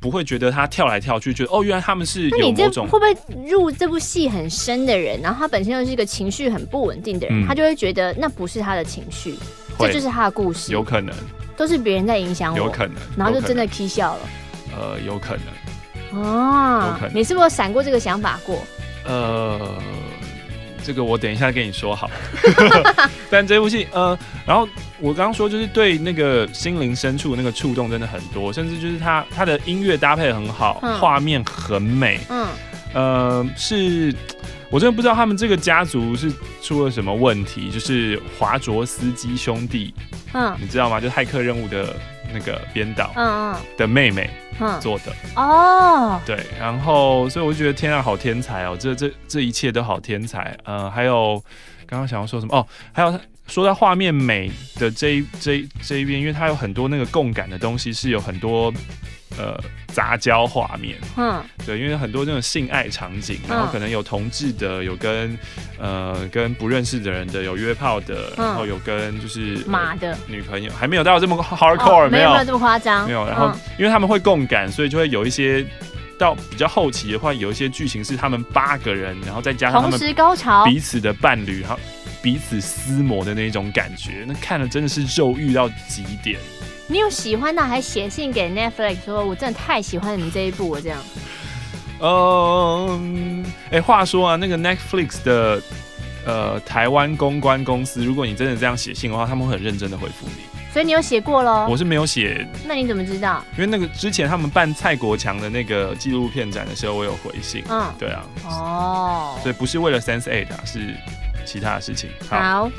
不会觉得他跳来跳去，觉得哦，原来他们是有某种。会不会入这部戏很深的人，然后他本身又是一个情绪很不稳定的人，嗯、他就会觉得那不是他的情绪，这就是他的故事。有可能都是别人在影响我，有可能，然后就真的 k 笑了。呃，有可能。哦，有可能。你是不是有闪过这个想法过？呃。这个我等一下跟你说好，但这部戏，呃，然后我刚刚说就是对那个心灵深处那个触动真的很多，甚至就是他他的音乐搭配很好，嗯、画面很美，嗯，呃，是我真的不知道他们这个家族是出了什么问题，就是华卓斯基兄弟，嗯，你知道吗？就是骇客任务的。那个编导，嗯嗯，的妹妹做的。哦，对，然后所以我就觉得天啊，好天才哦，这这这一切都好天才，呃，还有刚刚想要说什么？哦，还有说到画面美的这一这一这一边，因为它有很多那个共感的东西，是有很多。呃，杂交画面，嗯，对，因为很多那种性爱场景，然后可能有同志的，有跟呃跟不认识的人的，有约炮的，然后有跟就是马的。女朋友，还没有到这么 hardcore，没有没有这么夸张，没有。然后因为他们会共感，所以就会有一些到比较后期的话，有一些剧情是他们八个人，然后再加上他们高潮。彼此的伴侣，然后彼此撕磨的那种感觉，那看了真的是肉欲到极点。你有喜欢到还写信给 Netflix 说，我真的太喜欢你们这一部了，这样。嗯，哎、欸，话说啊，那个 Netflix 的呃台湾公关公司，如果你真的这样写信的话，他们会很认真的回复你。所以你有写过咯？我是没有写。那你怎么知道？因为那个之前他们办蔡国强的那个纪录片展的时候，我有回信。嗯，对啊。哦。所以不是为了 Sense Eight，、啊，是其他的事情。好。好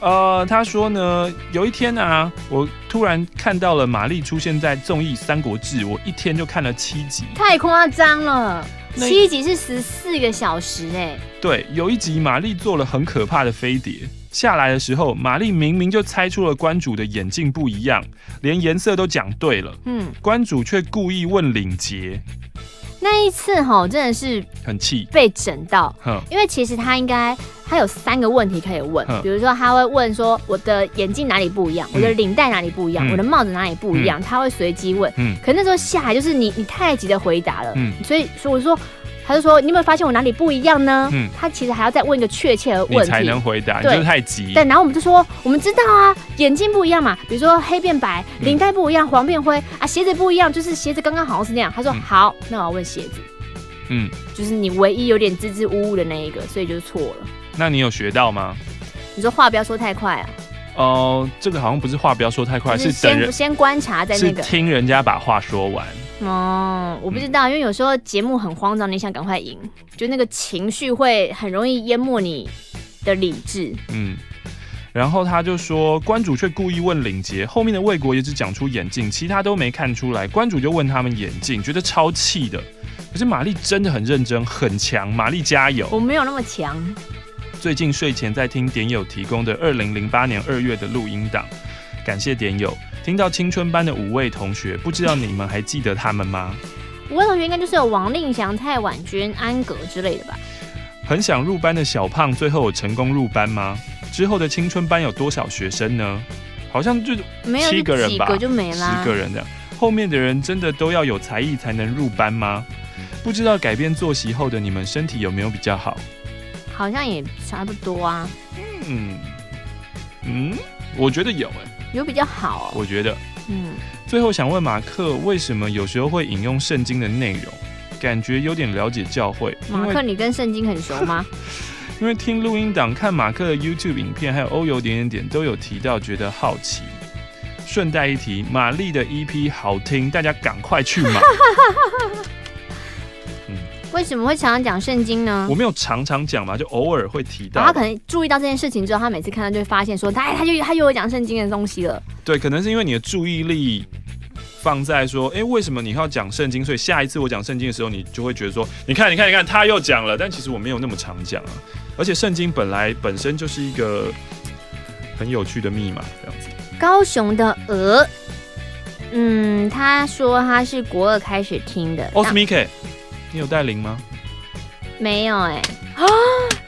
呃，他说呢，有一天啊，我突然看到了玛丽出现在综艺《三国志》，我一天就看了七集，太夸张了，七集是十四个小时哎。对，有一集玛丽做了很可怕的飞碟，下来的时候，玛丽明明就猜出了关主的眼镜不一样，连颜色都讲对了，嗯，关主却故意问领结。那一次哈，真的是很气，被整到。因为其实他应该他有三个问题可以问，比如说他会问说我的眼镜哪里不一样，我的领带哪里不一样，我的帽子哪里不一样，他会随机问。嗯，可那时候下来就是你你太急的回答了，嗯，所以所以我说。他就说：“你有没有发现我哪里不一样呢？”嗯，他其实还要再问一个确切的问题才能回答，对，就太急。对，然后我们就说：“我们知道啊，眼睛不一样嘛，比如说黑变白，领带不一样，黄变灰啊，鞋子不一样，就是鞋子刚刚好像是那样。”他说：“好，那我要问鞋子。”嗯，就是你唯一有点支支吾吾的那一个，所以就是错了。那你有学到吗？你说话不要说太快啊。哦、呃，这个好像不是话不要说太快，是等人先观察在那个听人家把话说完。哦，我不知道，因为有时候节目很慌张，你想赶快赢，就那个情绪会很容易淹没你的理智。嗯，然后他就说，关主却故意问领结，后面的魏国也只讲出眼镜，其他都没看出来。关主就问他们眼镜，觉得超气的。可是玛丽真的很认真，很强，玛丽加油。我没有那么强。最近睡前在听点友提供的二零零八年二月的录音档，感谢点友。听到青春班的五位同学，不知道你们还记得他们吗？五位同学应该就是有王令祥、蔡婉君、安格之类的吧。很想入班的小胖，最后有成功入班吗？之后的青春班有多少学生呢？好像就七个人吧，几个就没了。十个人的，后面的人真的都要有才艺才能入班吗？不知道改变作息后的你们身体有没有比较好？好像也差不多啊。嗯嗯，我觉得有哎、欸。有比较好，我觉得。嗯，最后想问马克，为什么有时候会引用圣经的内容？感觉有点了解教会。马克，你跟圣经很熟吗？因为听录音档、看马克的 YouTube 影片，还有欧游点点点都有提到，觉得好奇。顺带一提，玛丽的 EP 好听，大家赶快去买。为什么会常常讲圣经呢？我没有常常讲嘛，就偶尔会提到。他可能注意到这件事情之后，他每次看到就会发现说，他他就他又有讲圣经的东西了。对，可能是因为你的注意力放在说，哎、欸，为什么你要讲圣经？所以下一次我讲圣经的时候，你就会觉得说，你看，你看，你看，他又讲了。但其实我没有那么常讲啊。而且圣经本来本身就是一个很有趣的密码，这样子。高雄的鹅，嗯，他说他是国二开始听的。Osmike，你有带零吗？没有哎、欸。啊，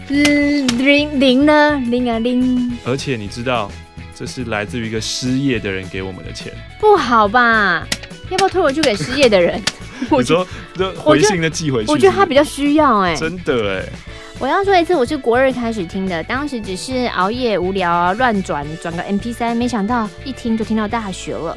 零零呢？零啊零。而且你知道，这是来自于一个失业的人给我们的钱。不好吧？要不要退回去给失业的人？我说，就回信的寄回去。我觉得他比较需要哎、欸。真的哎、欸。我要说一次，我是国二开始听的，当时只是熬夜无聊啊，乱转转个 MP 三没想到一听就听到大学了。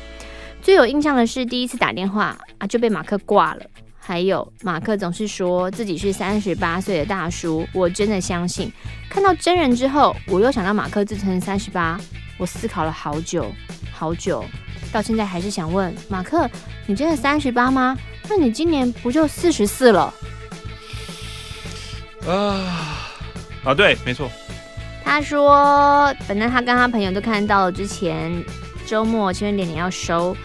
最有印象的是第一次打电话啊就被马克挂了，还有马克总是说自己是三十八岁的大叔，我真的相信。看到真人之后，我又想到马克自称三十八，我思考了好久好久，到现在还是想问马克，你真的三十八吗？那你今年不就四十四了？啊啊，对，没错。他说，反正他跟他朋友都看到了之前周末千人点点要收。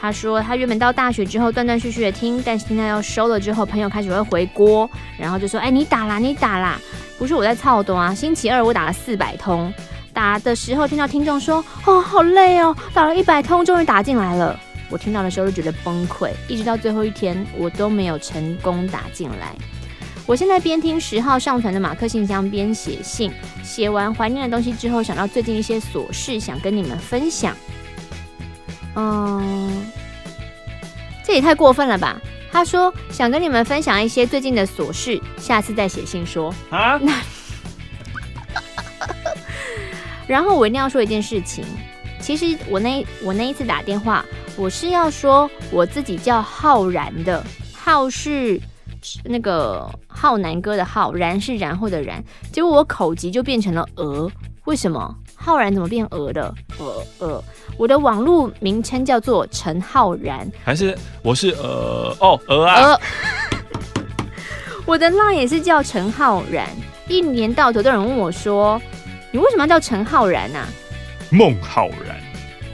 他说他原本到大学之后断断续续的听，但是听到要收了之后，朋友开始会回锅，然后就说：“哎，你打啦，你打啦。”不是我在操动啊，星期二我打了四百通，打的时候听到听众说：“哦，好累哦，打了一百通，终于打进来了。”我听到的时候就觉得崩溃，一直到最后一天，我都没有成功打进来。我现在边听十号上传的马克信箱边写信，写完怀念的东西之后，想到最近一些琐事，想跟你们分享。嗯，这也太过分了吧？他说想跟你们分享一些最近的琐事，下次再写信说啊。那 然后我一定要说一件事情，其实我那我那一次打电话，我是要说我自己叫浩然的，浩是。那个浩南哥的浩，然是然后的然，结果我口急就变成了鹅，为什么？浩然怎么变鹅的？鹅鹅，我的网络名称叫做陈浩然，还是我是呃哦鹅啊？鹅，我的 line 也是叫陈浩然，一年到头都有人问我说，你为什么要叫陈浩然啊？孟浩然，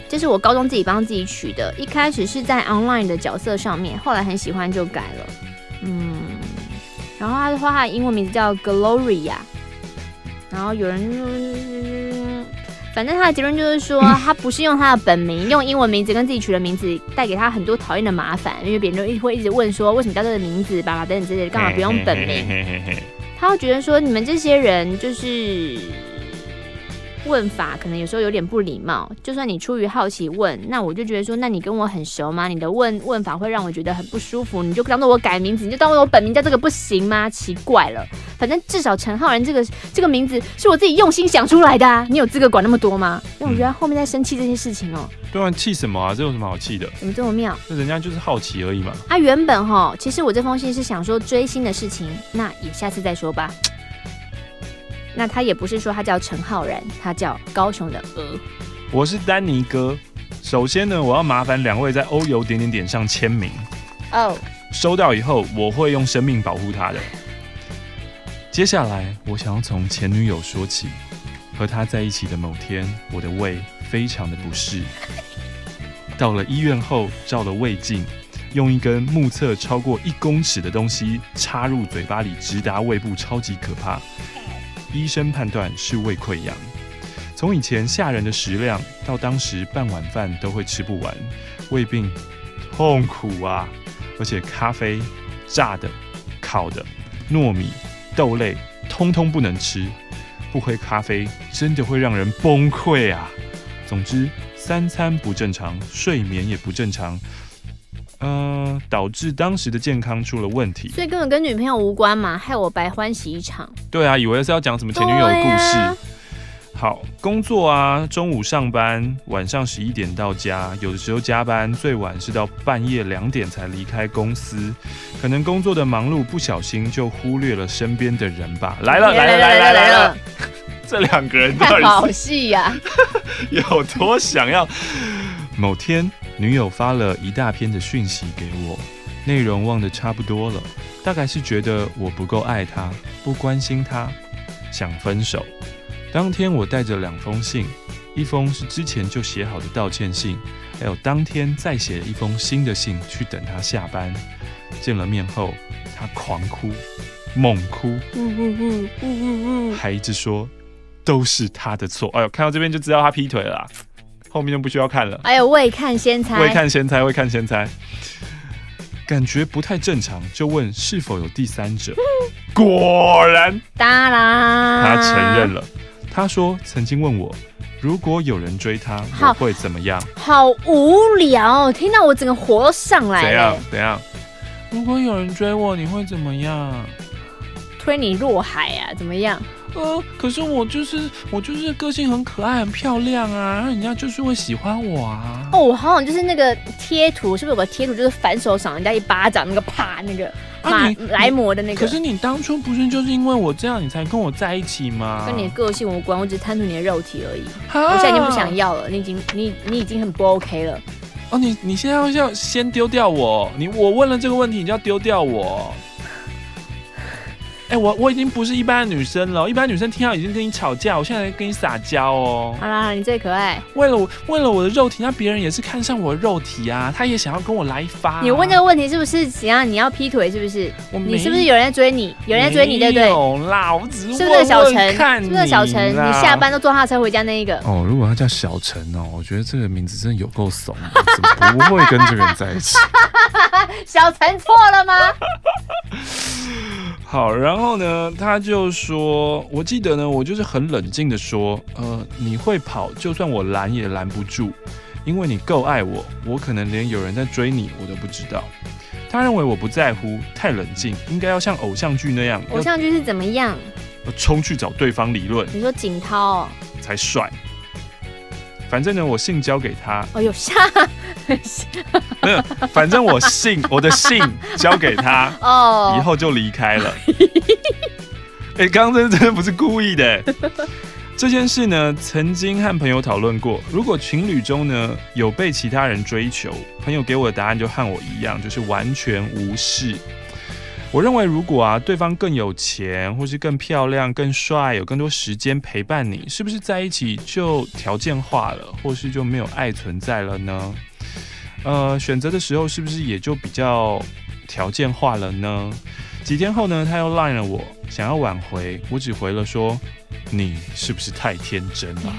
这是我高中自己帮自己取的，一开始是在 online 的角色上面，后来很喜欢就改了。嗯，然后他的话，他的英文名字叫 Gloria，然后有人，反正他的结论就是说，他不是用他的本名，用英文名字跟自己取的名字，带给他很多讨厌的麻烦，因为别人就一会一直问说，为什么叫这个名字，爸爸等等之类的，干嘛不用本名？他会觉得说，你们这些人就是。问法可能有时候有点不礼貌，就算你出于好奇问，那我就觉得说，那你跟我很熟吗？你的问问法会让我觉得很不舒服，你就当做我改名字，你就当做我本名叫这个不行吗？奇怪了，反正至少陈浩然这个这个名字是我自己用心想出来的啊，你有资格管那么多吗？因为我觉得后面在生气这些事情哦、喔。对啊，气什么啊？这有什么好气的？怎么这么妙？那人家就是好奇而已嘛。啊，原本哈，其实我这封信是想说追星的事情，那也下次再说吧。那他也不是说他叫陈浩然，他叫高雄的鹅。我是丹尼哥。首先呢，我要麻烦两位在欧游点点点上签名。哦。Oh. 收到以后，我会用生命保护他的。接下来，我想要从前女友说起。和他在一起的某天，我的胃非常的不适。到了医院后，照了胃镜，用一根目测超过一公尺的东西插入嘴巴里，直达胃部，超级可怕。医生判断是胃溃疡，从以前吓人的食量，到当时半碗饭都会吃不完，胃病痛苦啊！而且咖啡、炸的、烤的、糯米、豆类，通通不能吃。不喝咖啡真的会让人崩溃啊！总之，三餐不正常，睡眠也不正常。呃，导致当时的健康出了问题，所以根本跟女朋友无关嘛，害我白欢喜一场。对啊，以为是要讲什么前女友的故事。啊、好，工作啊，中午上班，晚上十一点到家，有的时候加班，最晚是到半夜两点才离开公司。可能工作的忙碌，不小心就忽略了身边的人吧。来了，来了，来了，来了！这两个人到底好戏呀，有多想要？某天。女友发了一大篇的讯息给我，内容忘得差不多了，大概是觉得我不够爱他，不关心他，想分手。当天我带着两封信，一封是之前就写好的道歉信，还有当天再写了一封新的信去等他下班。见了面后，他狂哭，猛哭，还一直说都是他的错。哎呦，看到这边就知道他劈腿了啦，后面就不需要看了。哎呦，未看先猜，未看先猜，未看先猜，感觉不太正常，就问是否有第三者。果然，当然，他承认了。他说曾经问我。如果有人追他，我会怎么样？好无聊，听到我整个火都上来了。怎样？怎样？如果有人追我，你会怎么样？推你落海啊？怎么样？呃，可是我就是我就是个性很可爱、很漂亮啊，然后人家就是会喜欢我啊。哦，我好像就是那个贴图，是不是有个贴图就是反手赏人家一巴掌，那个啪那个。马来磨的那个，可是你当初不是就是因为我这样，你才跟我在一起吗？跟你的个性无关，我只是贪图你的肉体而已。我现在已经不想要了，你已经你你已经很不 OK 了。哦，你你现在要要先丢掉我？你我问了这个问题，你就要丢掉我？哎、欸，我我已经不是一般的女生了，一般女生听到已经跟你吵架，我现在在跟你撒娇哦。好啦，你最可爱。为了我，为了我的肉体，那别人也是看上我的肉体啊，他也想要跟我来一发、啊。你问这个问题是不是想要你要劈腿？是不是？你是不是有人在追你？有人在追你，对不对？有啦，我只是问问是不是小陈？是不是小陈？你下班都坐他的车回家那一个？哦，如果他叫小陈哦，我觉得这个名字真的有够怂，怎么不会跟这个人在一起？小陈错了吗？好，然后呢，他就说，我记得呢，我就是很冷静的说，呃，你会跑，就算我拦也拦不住，因为你够爱我，我可能连有人在追你我都不知道。他认为我不在乎，太冷静，应该要像偶像剧那样。偶像剧是怎么样？要冲去找对方理论。你说景涛哦，才帅。反正呢，我信交给他。哦有，下 没有，反正我信 我的信交给他，哦，以后就离开了。哎、欸，刚刚真的真的不是故意的。这件事呢，曾经和朋友讨论过。如果情侣中呢有被其他人追求，朋友给我的答案就和我一样，就是完全无视。我认为，如果啊对方更有钱，或是更漂亮、更帅，有更多时间陪伴你，是不是在一起就条件化了，或是就没有爱存在了呢？呃，选择的时候是不是也就比较条件化了呢？几天后呢，他又赖了我，想要挽回，我只回了说：“你是不是太天真了？”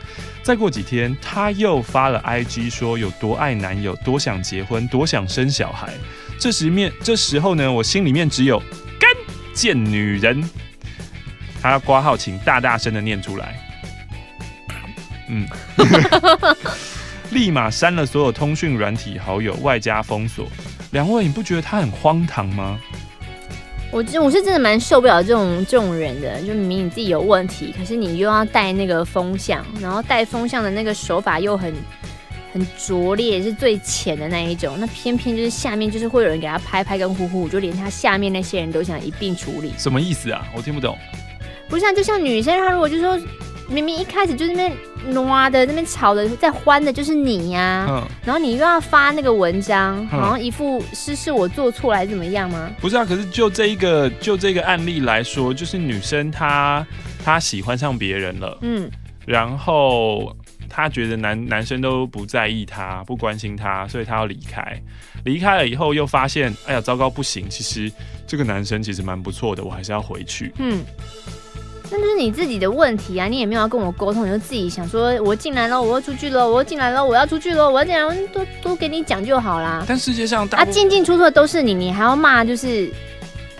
再过几天，他又发了 IG 说有多爱男友，多想结婚，多想生小孩。这时面这时候呢，我心里面只有干贱女人。他要挂号，请大大声的念出来。嗯，立马删了所有通讯软体好友，外加封锁。两位，你不觉得他很荒唐吗？我我是真的蛮受不了这种这种人的，就明明你自己有问题，可是你又要带那个风向，然后带风向的那个手法又很。很拙劣，是最浅的那一种。那偏偏就是下面就是会有人给他拍拍跟呼呼，就连他下面那些人都想一并处理。什么意思啊？我听不懂。不像就像女生，她如果就说明明一开始就那边挪的那边吵的在欢的，就是你呀、啊。嗯。然后你又要发那个文章，好像一副是是我做错来怎么样吗？不是啊，可是就这一个就这个案例来说，就是女生她她喜欢上别人了。嗯。然后。他觉得男男生都不在意他，不关心他，所以他要离开。离开了以后，又发现，哎呀，糟糕，不行！其实这个男生其实蛮不错的，我还是要回去。嗯，那就是你自己的问题啊！你也没有要跟我沟通，你就自己想说，我进来了，我要出去了，我要进来了，我要出去了，我要进来，都都给你讲就好啦。但世界上大，啊，进进出出的都是你，你还要骂，就是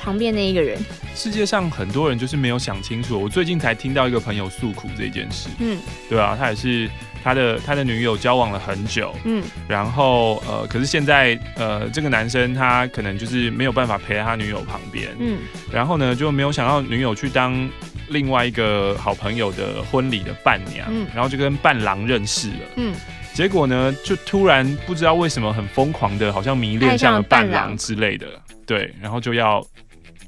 旁边那一个人。世界上很多人就是没有想清楚。我最近才听到一个朋友诉苦这件事，嗯，对啊，他也是他的他的女友交往了很久，嗯，然后呃，可是现在呃，这个男生他可能就是没有办法陪在他女友旁边，嗯，然后呢就没有想到女友去当另外一个好朋友的婚礼的伴娘，嗯，然后就跟伴郎认识了，嗯，结果呢就突然不知道为什么很疯狂的，好像迷恋上了伴郎之类的，对，然后就要。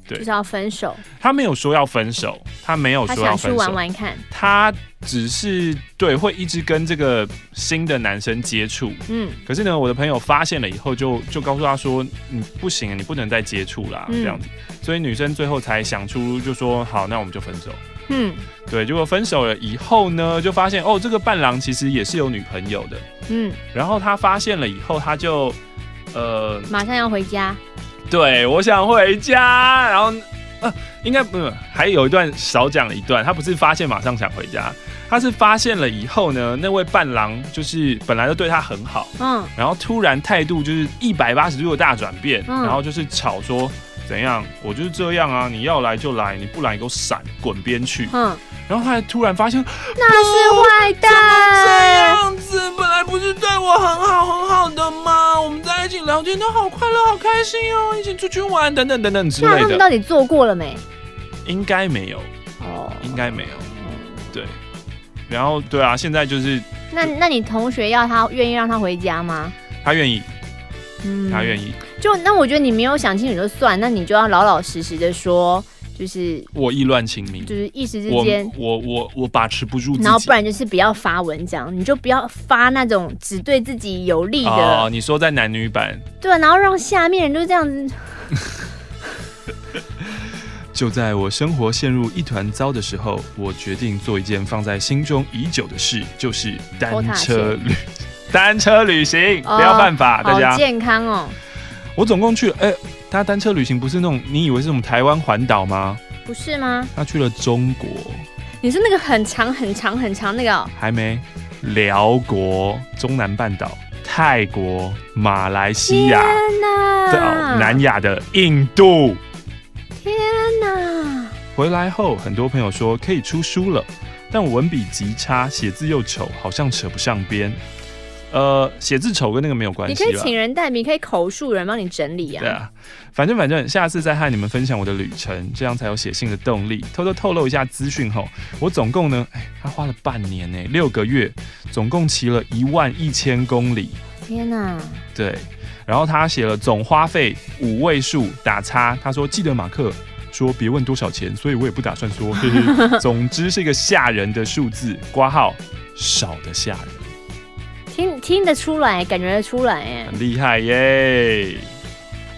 对，就是要分手。他没有说要分手，他没有说要分手。他想去玩玩看。他只是对会一直跟这个新的男生接触。嗯。可是呢，我的朋友发现了以后就，就就告诉他说：“你不行，你不能再接触啦。嗯”这样子。所以女生最后才想出，就说：“好，那我们就分手。”嗯对，结果分手了以后呢，就发现哦，这个伴郎其实也是有女朋友的。嗯，然后他发现了以后，他就呃，马上要回家。对，我想回家。然后呃，应该不是，还有一段少讲了一段，他不是发现马上想回家。他是发现了以后呢，那位伴郎就是本来就对他很好，嗯，然后突然态度就是一百八十度的大转变，嗯然后就是吵说怎样，我就是这样啊，你要来就来，你不来你给我闪，滚边去。嗯，然后他还突然发现那是坏蛋这蛋。样子，本来不是对我很好很好的吗？我们在一起聊天都好快乐，好开心哦，一起出去玩等等等等之类的，那他们到底做过了没？应该没有，哦，应该没有，对。然后对啊，现在就是那那你同学要他愿意让他回家吗？他愿意，嗯他愿意。就那我觉得你没有想清楚就算，那你就要老老实实的说，就是我意乱情迷，就是一时之我间，我我我把持不住自己。然后不然就是不要发文这样，你就不要发那种只对自己有利的，哦，你说在男女版，对，然后让下面人就这样子，就在我生活陷入一团糟的时候，我决定做一件放在心中已久的事，就是单车旅单车旅行，不要犯法，大家。好。健康哦，我总共去了，哎、他单车旅行不是那种你以为是那种台湾环岛吗？不是吗？他去了中国，你是那个很长很长很长那个、哦，还没辽国、中南半岛、泰国、马来西亚天哪，到南亚的印度。天哪，回来后，很多朋友说可以出书了，但我文笔极差，写字又丑，好像扯不上边。呃，写字丑跟那个没有关系你可以。请人代笔，可以口述人帮你整理啊。对啊，反正反正，下次再和你们分享我的旅程，这样才有写信的动力。偷偷透露一下资讯吼，我总共呢，哎，他花了半年呢，六个月，总共骑了一万一千公里。天哪，对，然后他写了总花费五位数打叉，他说记得马克说别问多少钱，所以我也不打算说，嘿嘿。总之是一个吓人的数字，挂号少的吓人，听听得出来，感觉得出来，哎。很厉害耶！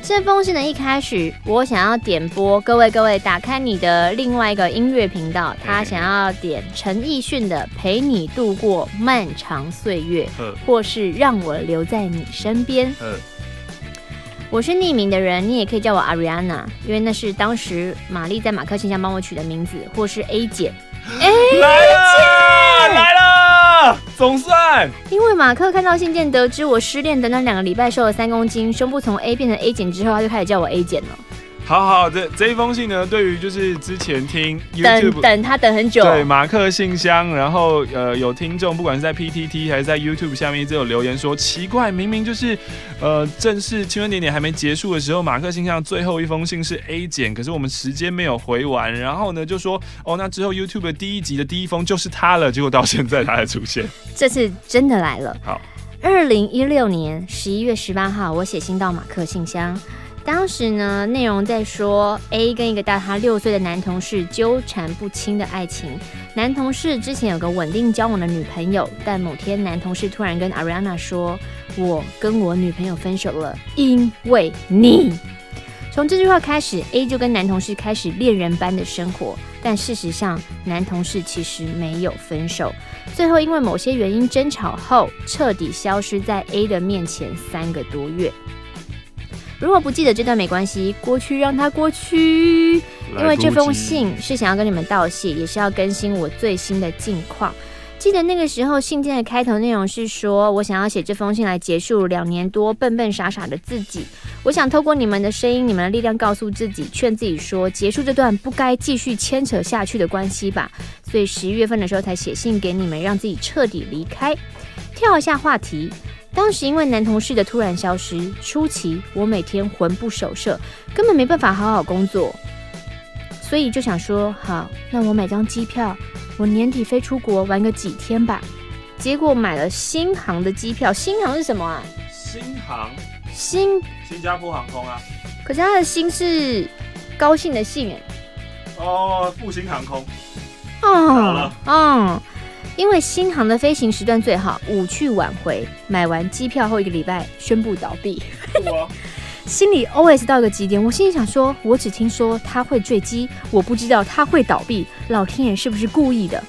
这封信的一开始，我想要点播各位各位打开你的另外一个音乐频道，他想要点陈奕迅的《陪你度过漫长岁月》，呃或是让我留在你身边。呃，我是匿名的人，你也可以叫我 Ariana，因为那是当时玛丽在马克信箱帮我取的名字，或是 A 姐。来了来了，总算因为马克看到信件，得知我失恋的那两个礼拜瘦了三公斤，胸部从 A 变成 A 减之后，他就开始叫我 A 减了。好好，这这一封信呢，对于就是之前听等 YouTube 等他等很久，对马克信箱，然后呃有听众不管是在 PTT 还是在 YouTube 下面一直有留言说奇怪，明明就是呃正式青春点点还没结束的时候，马克信箱最后一封信是 A 减，可是我们时间没有回完，然后呢就说哦那之后 YouTube 的第一集的第一封就是他了，结果到现在他才出现，这次真的来了。好，二零一六年十一月十八号，我写信到马克信箱。当时呢，内容在说 A 跟一个大他六岁的男同事纠缠不清的爱情。男同事之前有个稳定交往的女朋友，但某天男同事突然跟 Ariana 说：“我跟我女朋友分手了，因为你。”从这句话开始，A 就跟男同事开始恋人般的生活。但事实上，男同事其实没有分手。最后因为某些原因争吵后，彻底消失在 A 的面前三个多月。如果不记得这段没关系，过去让它过去。因为这封信是想要跟你们道谢，也是要更新我最新的近况。记得那个时候信件的开头内容是说，我想要写这封信来结束两年多笨笨傻傻的自己。我想透过你们的声音、你们的力量，告诉自己，劝自己说，结束这段不该继续牵扯下去的关系吧。所以十一月份的时候才写信给你们，让自己彻底离开。跳一下话题。当时因为男同事的突然消失，初期我每天魂不守舍，根本没办法好好工作，所以就想说，好，那我买张机票，我年底飞出国玩个几天吧。结果买了新航的机票，新航是什么啊？新航，新新加坡航空啊，可是他的新是高兴的兴哎，哦，复兴航空，哦，嗯。因为新航的飞行时段最好，五去晚回。买完机票后一个礼拜宣布倒闭。心里 always 到一个极点。我心里想说，我只听说他会坠机，我不知道他会倒闭。老天爷是不是故意的？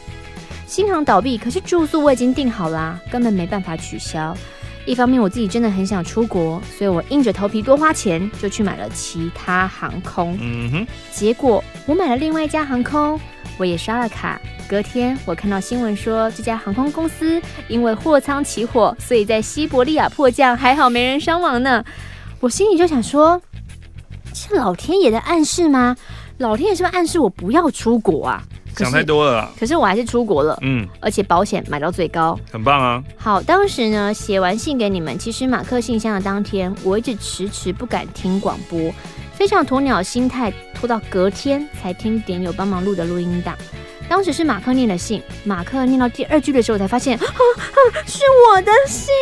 新航倒闭，可是住宿我已经订好啦，根本没办法取消。一方面我自己真的很想出国，所以我硬着头皮多花钱就去买了其他航空。嗯哼，结果我买了另外一家航空，我也刷了卡。隔天我看到新闻说，这家航空公司因为货舱起火，所以在西伯利亚迫降，还好没人伤亡呢。我心里就想说，是老天爷的暗示吗？老天爷是不是暗示我不要出国啊？想太多了。可是我还是出国了，嗯，而且保险买到最高，很棒啊。好，当时呢写完信给你们，其实马克信箱的当天，我一直迟迟不敢听广播，非常鸵鸟心态，拖到隔天才听点友帮忙录的录音档。当时是马克念的信，马克念到第二句的时候，我才发现，啊啊，是我的信。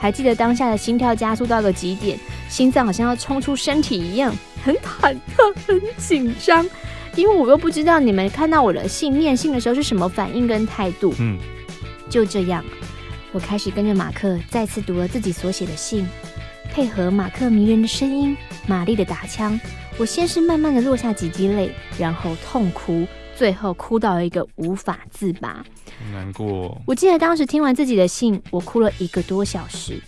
还记得当下的心跳加速到个极点，心脏好像要冲出身体一样，很忐忑，很紧张，因为我又不知道你们看到我的信念信的时候是什么反应跟态度。嗯，就这样，我开始跟着马克再次读了自己所写的信，配合马克迷人的声音、玛丽的打枪，我先是慢慢的落下几滴泪，然后痛哭。最后哭到了一个无法自拔，难过。我记得当时听完自己的信，我哭了一个多小时。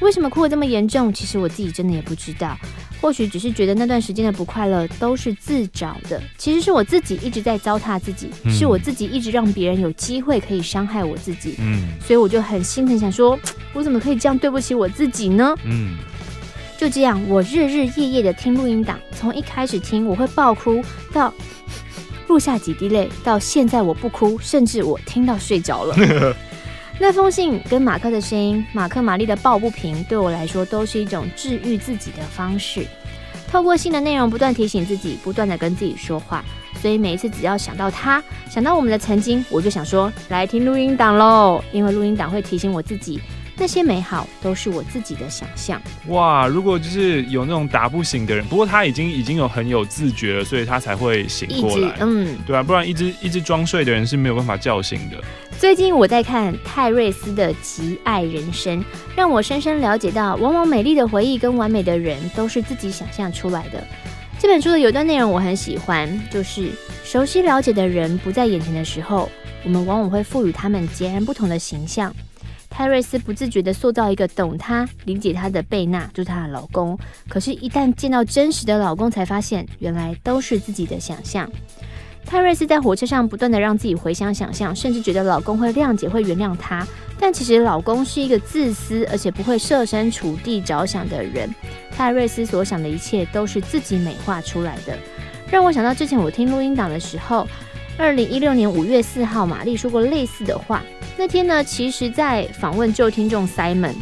为什么哭得这么严重？其实我自己真的也不知道。或许只是觉得那段时间的不快乐都是自找的。其实是我自己一直在糟蹋自己，嗯、是我自己一直让别人有机会可以伤害我自己。嗯，所以我就很心疼，想说，我怎么可以这样对不起我自己呢？嗯，就这样，我日日夜夜的听录音档，从一开始听我会爆哭到。落下几滴泪，到现在我不哭，甚至我听到睡着了。那封信跟马克的声音，马克玛丽的抱不平，对我来说都是一种治愈自己的方式。透过信的内容，不断提醒自己，不断的跟自己说话。所以每一次只要想到他，想到我们的曾经，我就想说，来听录音档喽，因为录音档会提醒我自己。那些美好都是我自己的想象。哇，如果就是有那种打不醒的人，不过他已经已经有很有自觉了，所以他才会醒过来。嗯，对啊，不然一直一直装睡的人是没有办法叫醒的。最近我在看泰瑞斯的《极爱人生》，让我深深了解到，往往美丽的回忆跟完美的人都是自己想象出来的。这本书的有段内容我很喜欢，就是熟悉了解的人不在眼前的时候，我们往往会赋予他们截然不同的形象。泰瑞斯不自觉地塑造一个懂他、理解他的贝娜，就是她的老公。可是，一旦见到真实的老公，才发现原来都是自己的想象。泰瑞斯在火车上不断地让自己回想想象，甚至觉得老公会谅解、会原谅他。但其实，老公是一个自私而且不会设身处地着想的人。泰瑞斯所想的一切都是自己美化出来的，让我想到之前我听录音档的时候，二零一六年五月四号，玛丽说过类似的话。那天呢，其实，在访问旧听众 Simon，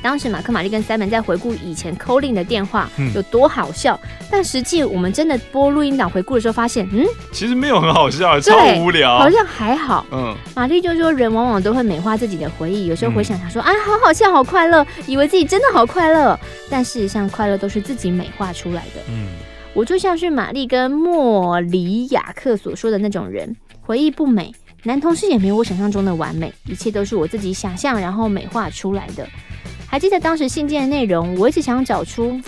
当时马克、玛丽跟 Simon 在回顾以前 calling 的电话有多好笑，嗯、但实际我们真的播录音档回顾的时候，发现，嗯，其实没有很好笑，超无聊，好像还好。嗯，玛丽就说，人往往都会美化自己的回忆，有时候回想想说，啊、嗯，好好笑，好快乐，以为自己真的好快乐，但事实上，快乐都是自己美化出来的。嗯，我就像是玛丽跟莫里亚克所说的那种人，回忆不美。男同事也没有我想象中的完美，一切都是我自己想象然后美化出来的。还记得当时信件的内容，我一直想找出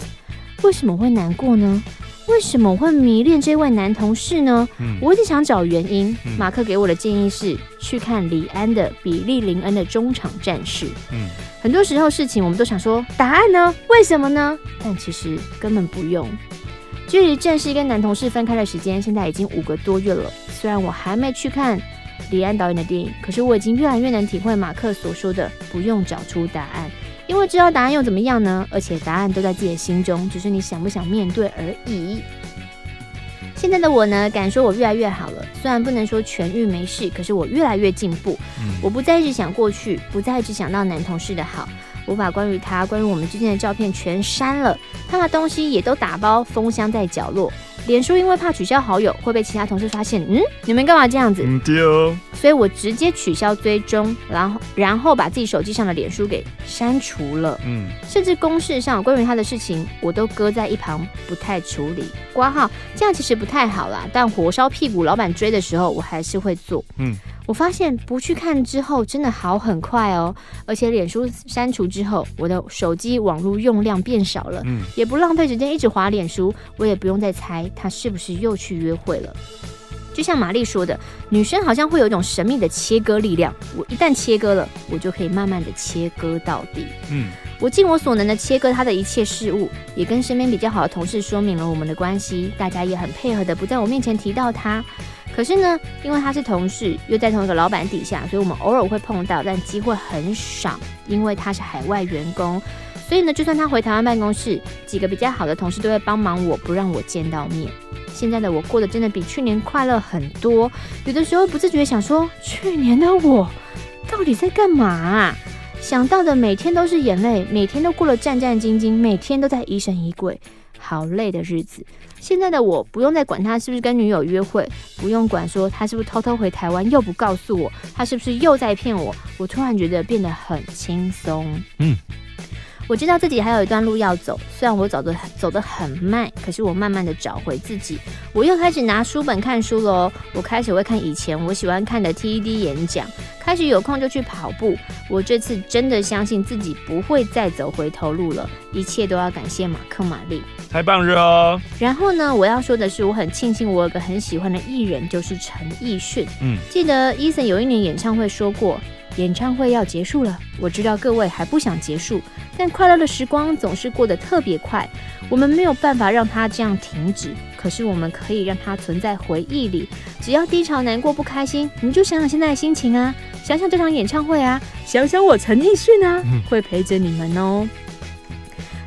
为什么会难过呢？为什么会迷恋这位男同事呢？嗯、我一直想找原因。嗯、马克给我的建议是去看李安的《比利林恩的中场战事》。嗯，很多时候事情我们都想说答案呢？为什么呢？但其实根本不用。距离正式跟男同事分开的时间，现在已经五个多月了。虽然我还没去看。李安导演的电影，可是我已经越来越能体会马克所说的“不用找出答案”，因为知道答案又怎么样呢？而且答案都在自己的心中，只是你想不想面对而已。现在的我呢，敢说我越来越好了，虽然不能说痊愈没事，可是我越来越进步。嗯、我不再一直想过去，不再一直想到男同事的好，我把关于他、关于我们之间的照片全删了，他的东西也都打包封箱在角落。脸书因为怕取消好友会被其他同事发现，嗯，你们干嘛这样子？嗯，对哦。所以我直接取消追踪，然后然后把自己手机上的脸书给删除了。嗯，甚至公事上关于他的事情，我都搁在一旁，不太处理。括号这样其实不太好啦，但火烧屁股，老板追的时候，我还是会做。嗯，我发现不去看之后真的好很快哦，而且脸书删除之后，我的手机网络用量变少了，嗯，也不浪费时间一直滑脸书，我也不用再猜他是不是又去约会了。就像玛丽说的，女生好像会有一种神秘的切割力量。我一旦切割了，我就可以慢慢的切割到底。嗯，我尽我所能的切割她的一切事物，也跟身边比较好的同事说明了我们的关系，大家也很配合的不在我面前提到她。可是呢，因为她是同事，又在同一个老板底下，所以我们偶尔会碰到，但机会很少。因为她是海外员工，所以呢，就算他回台湾办公室，几个比较好的同事都会帮忙我，不让我见到面。现在的我过得真的比去年快乐很多，有的时候不自觉想说，去年的我到底在干嘛？想到的每天都是眼泪，每天都过了战战兢兢，每天都在疑神疑鬼，好累的日子。现在的我不用再管他是不是跟女友约会，不用管说他是不是偷偷回台湾又不告诉我，他是不是又在骗我。我突然觉得变得很轻松。嗯。我知道自己还有一段路要走，虽然我走得走得很慢，可是我慢慢的找回自己。我又开始拿书本看书了哦，我开始会看以前我喜欢看的 TED 演讲，开始有空就去跑步。我这次真的相信自己不会再走回头路了，一切都要感谢马克玛丽，太棒了哦！然后呢，我要说的是，我很庆幸我有个很喜欢的艺人，就是陈奕迅。嗯，记得 Eason 有一年演唱会说过。演唱会要结束了，我知道各位还不想结束，但快乐的时光总是过得特别快。我们没有办法让它这样停止，可是我们可以让它存在回忆里。只要低潮、难过、不开心，你就想想现在的心情啊，想想这场演唱会啊，想想我陈奕迅啊，会陪着你们哦。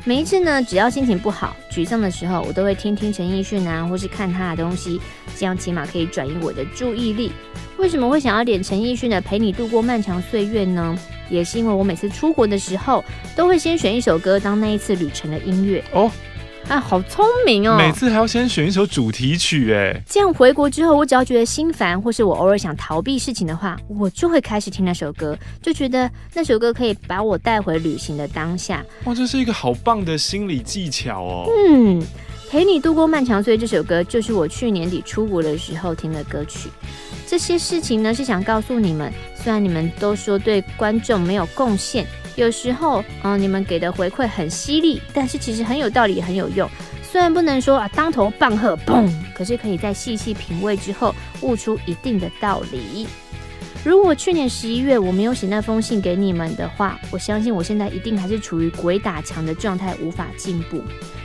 每一次呢，只要心情不好、沮丧的时候，我都会听听陈奕迅啊，或是看他的东西，这样起码可以转移我的注意力。为什么会想要点陈奕迅的《陪你度过漫长岁月》呢？也是因为我每次出国的时候，都会先选一首歌当那一次旅程的音乐哦。啊，好聪明哦！每次还要先选一首主题曲，哎，这样回国之后，我只要觉得心烦，或是我偶尔想逃避事情的话，我就会开始听那首歌，就觉得那首歌可以把我带回旅行的当下。哇，这是一个好棒的心理技巧哦。嗯，《陪你度过漫长岁月》这首歌就是我去年底出国的时候听的歌曲。这些事情呢，是想告诉你们，虽然你们都说对观众没有贡献。有时候，嗯、你们给的回馈很犀利，但是其实很有道理，很有用。虽然不能说啊当头棒喝，嘣，可是可以在细细品味之后悟出一定的道理。如果去年十一月我没有写那封信给你们的话，我相信我现在一定还是处于鬼打墙的状态，无法进步。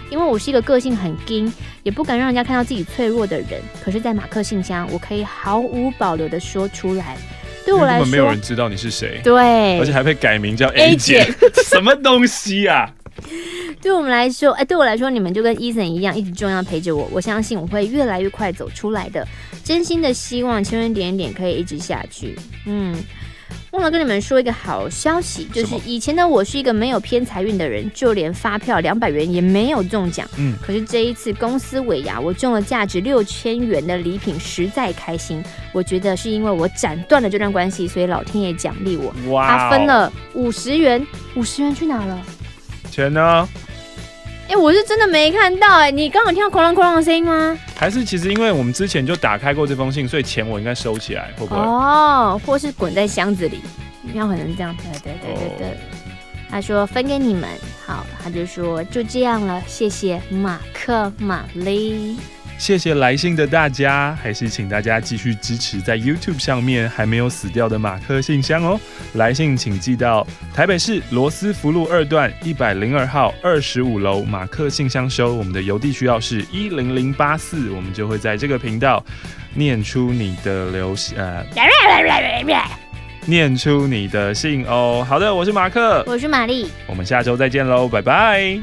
因为我是一个个性很硬，也不敢让人家看到自己脆弱的人。可是，在马克信箱，我可以毫无保留的说出来。对我来说，没有人知道你是谁。对，而且还被改名叫 A 姐，什么东西啊？对我们来说，哎，对我来说，你们就跟 Eason 一样，一直重要陪着我。我相信我会越来越快走出来的，真心的希望千人点点可以一直下去。嗯。忘了跟你们说一个好消息，就是以前呢我是一个没有偏财运的人，就连发票两百元也没有中奖。嗯，可是这一次公司尾牙，我中了价值六千元的礼品，实在开心。我觉得是因为我斩断了这段关系，所以老天爷奖励我，哇、分了五十元，五十元去哪了？钱呢？哎、欸，我是真的没看到哎、欸，你刚刚有听到哐啷哐啷的声音吗？还是其实因为我们之前就打开过这封信，所以钱我应该收起来，会不会？哦，或是滚在箱子里，有可能这样。对对对对对。哦、他说分给你们，好，他就说就这样了，谢谢马克玛丽。谢谢来信的大家，还是请大家继续支持在 YouTube 上面还没有死掉的马克信箱哦。来信请寄到台北市罗斯福路二段一百零二号二十五楼马克信箱收。我们的邮递需要是一零零八四，我们就会在这个频道念出你的留呃，念出你的信哦。好的，我是马克，我是玛丽，我们下周再见喽，拜拜。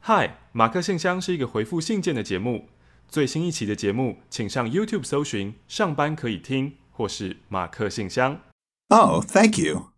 嗨。马克信箱是一个回复信件的节目。最新一期的节目，请上 YouTube 搜寻“上班可以听”或是“马克信箱”。Oh, thank you.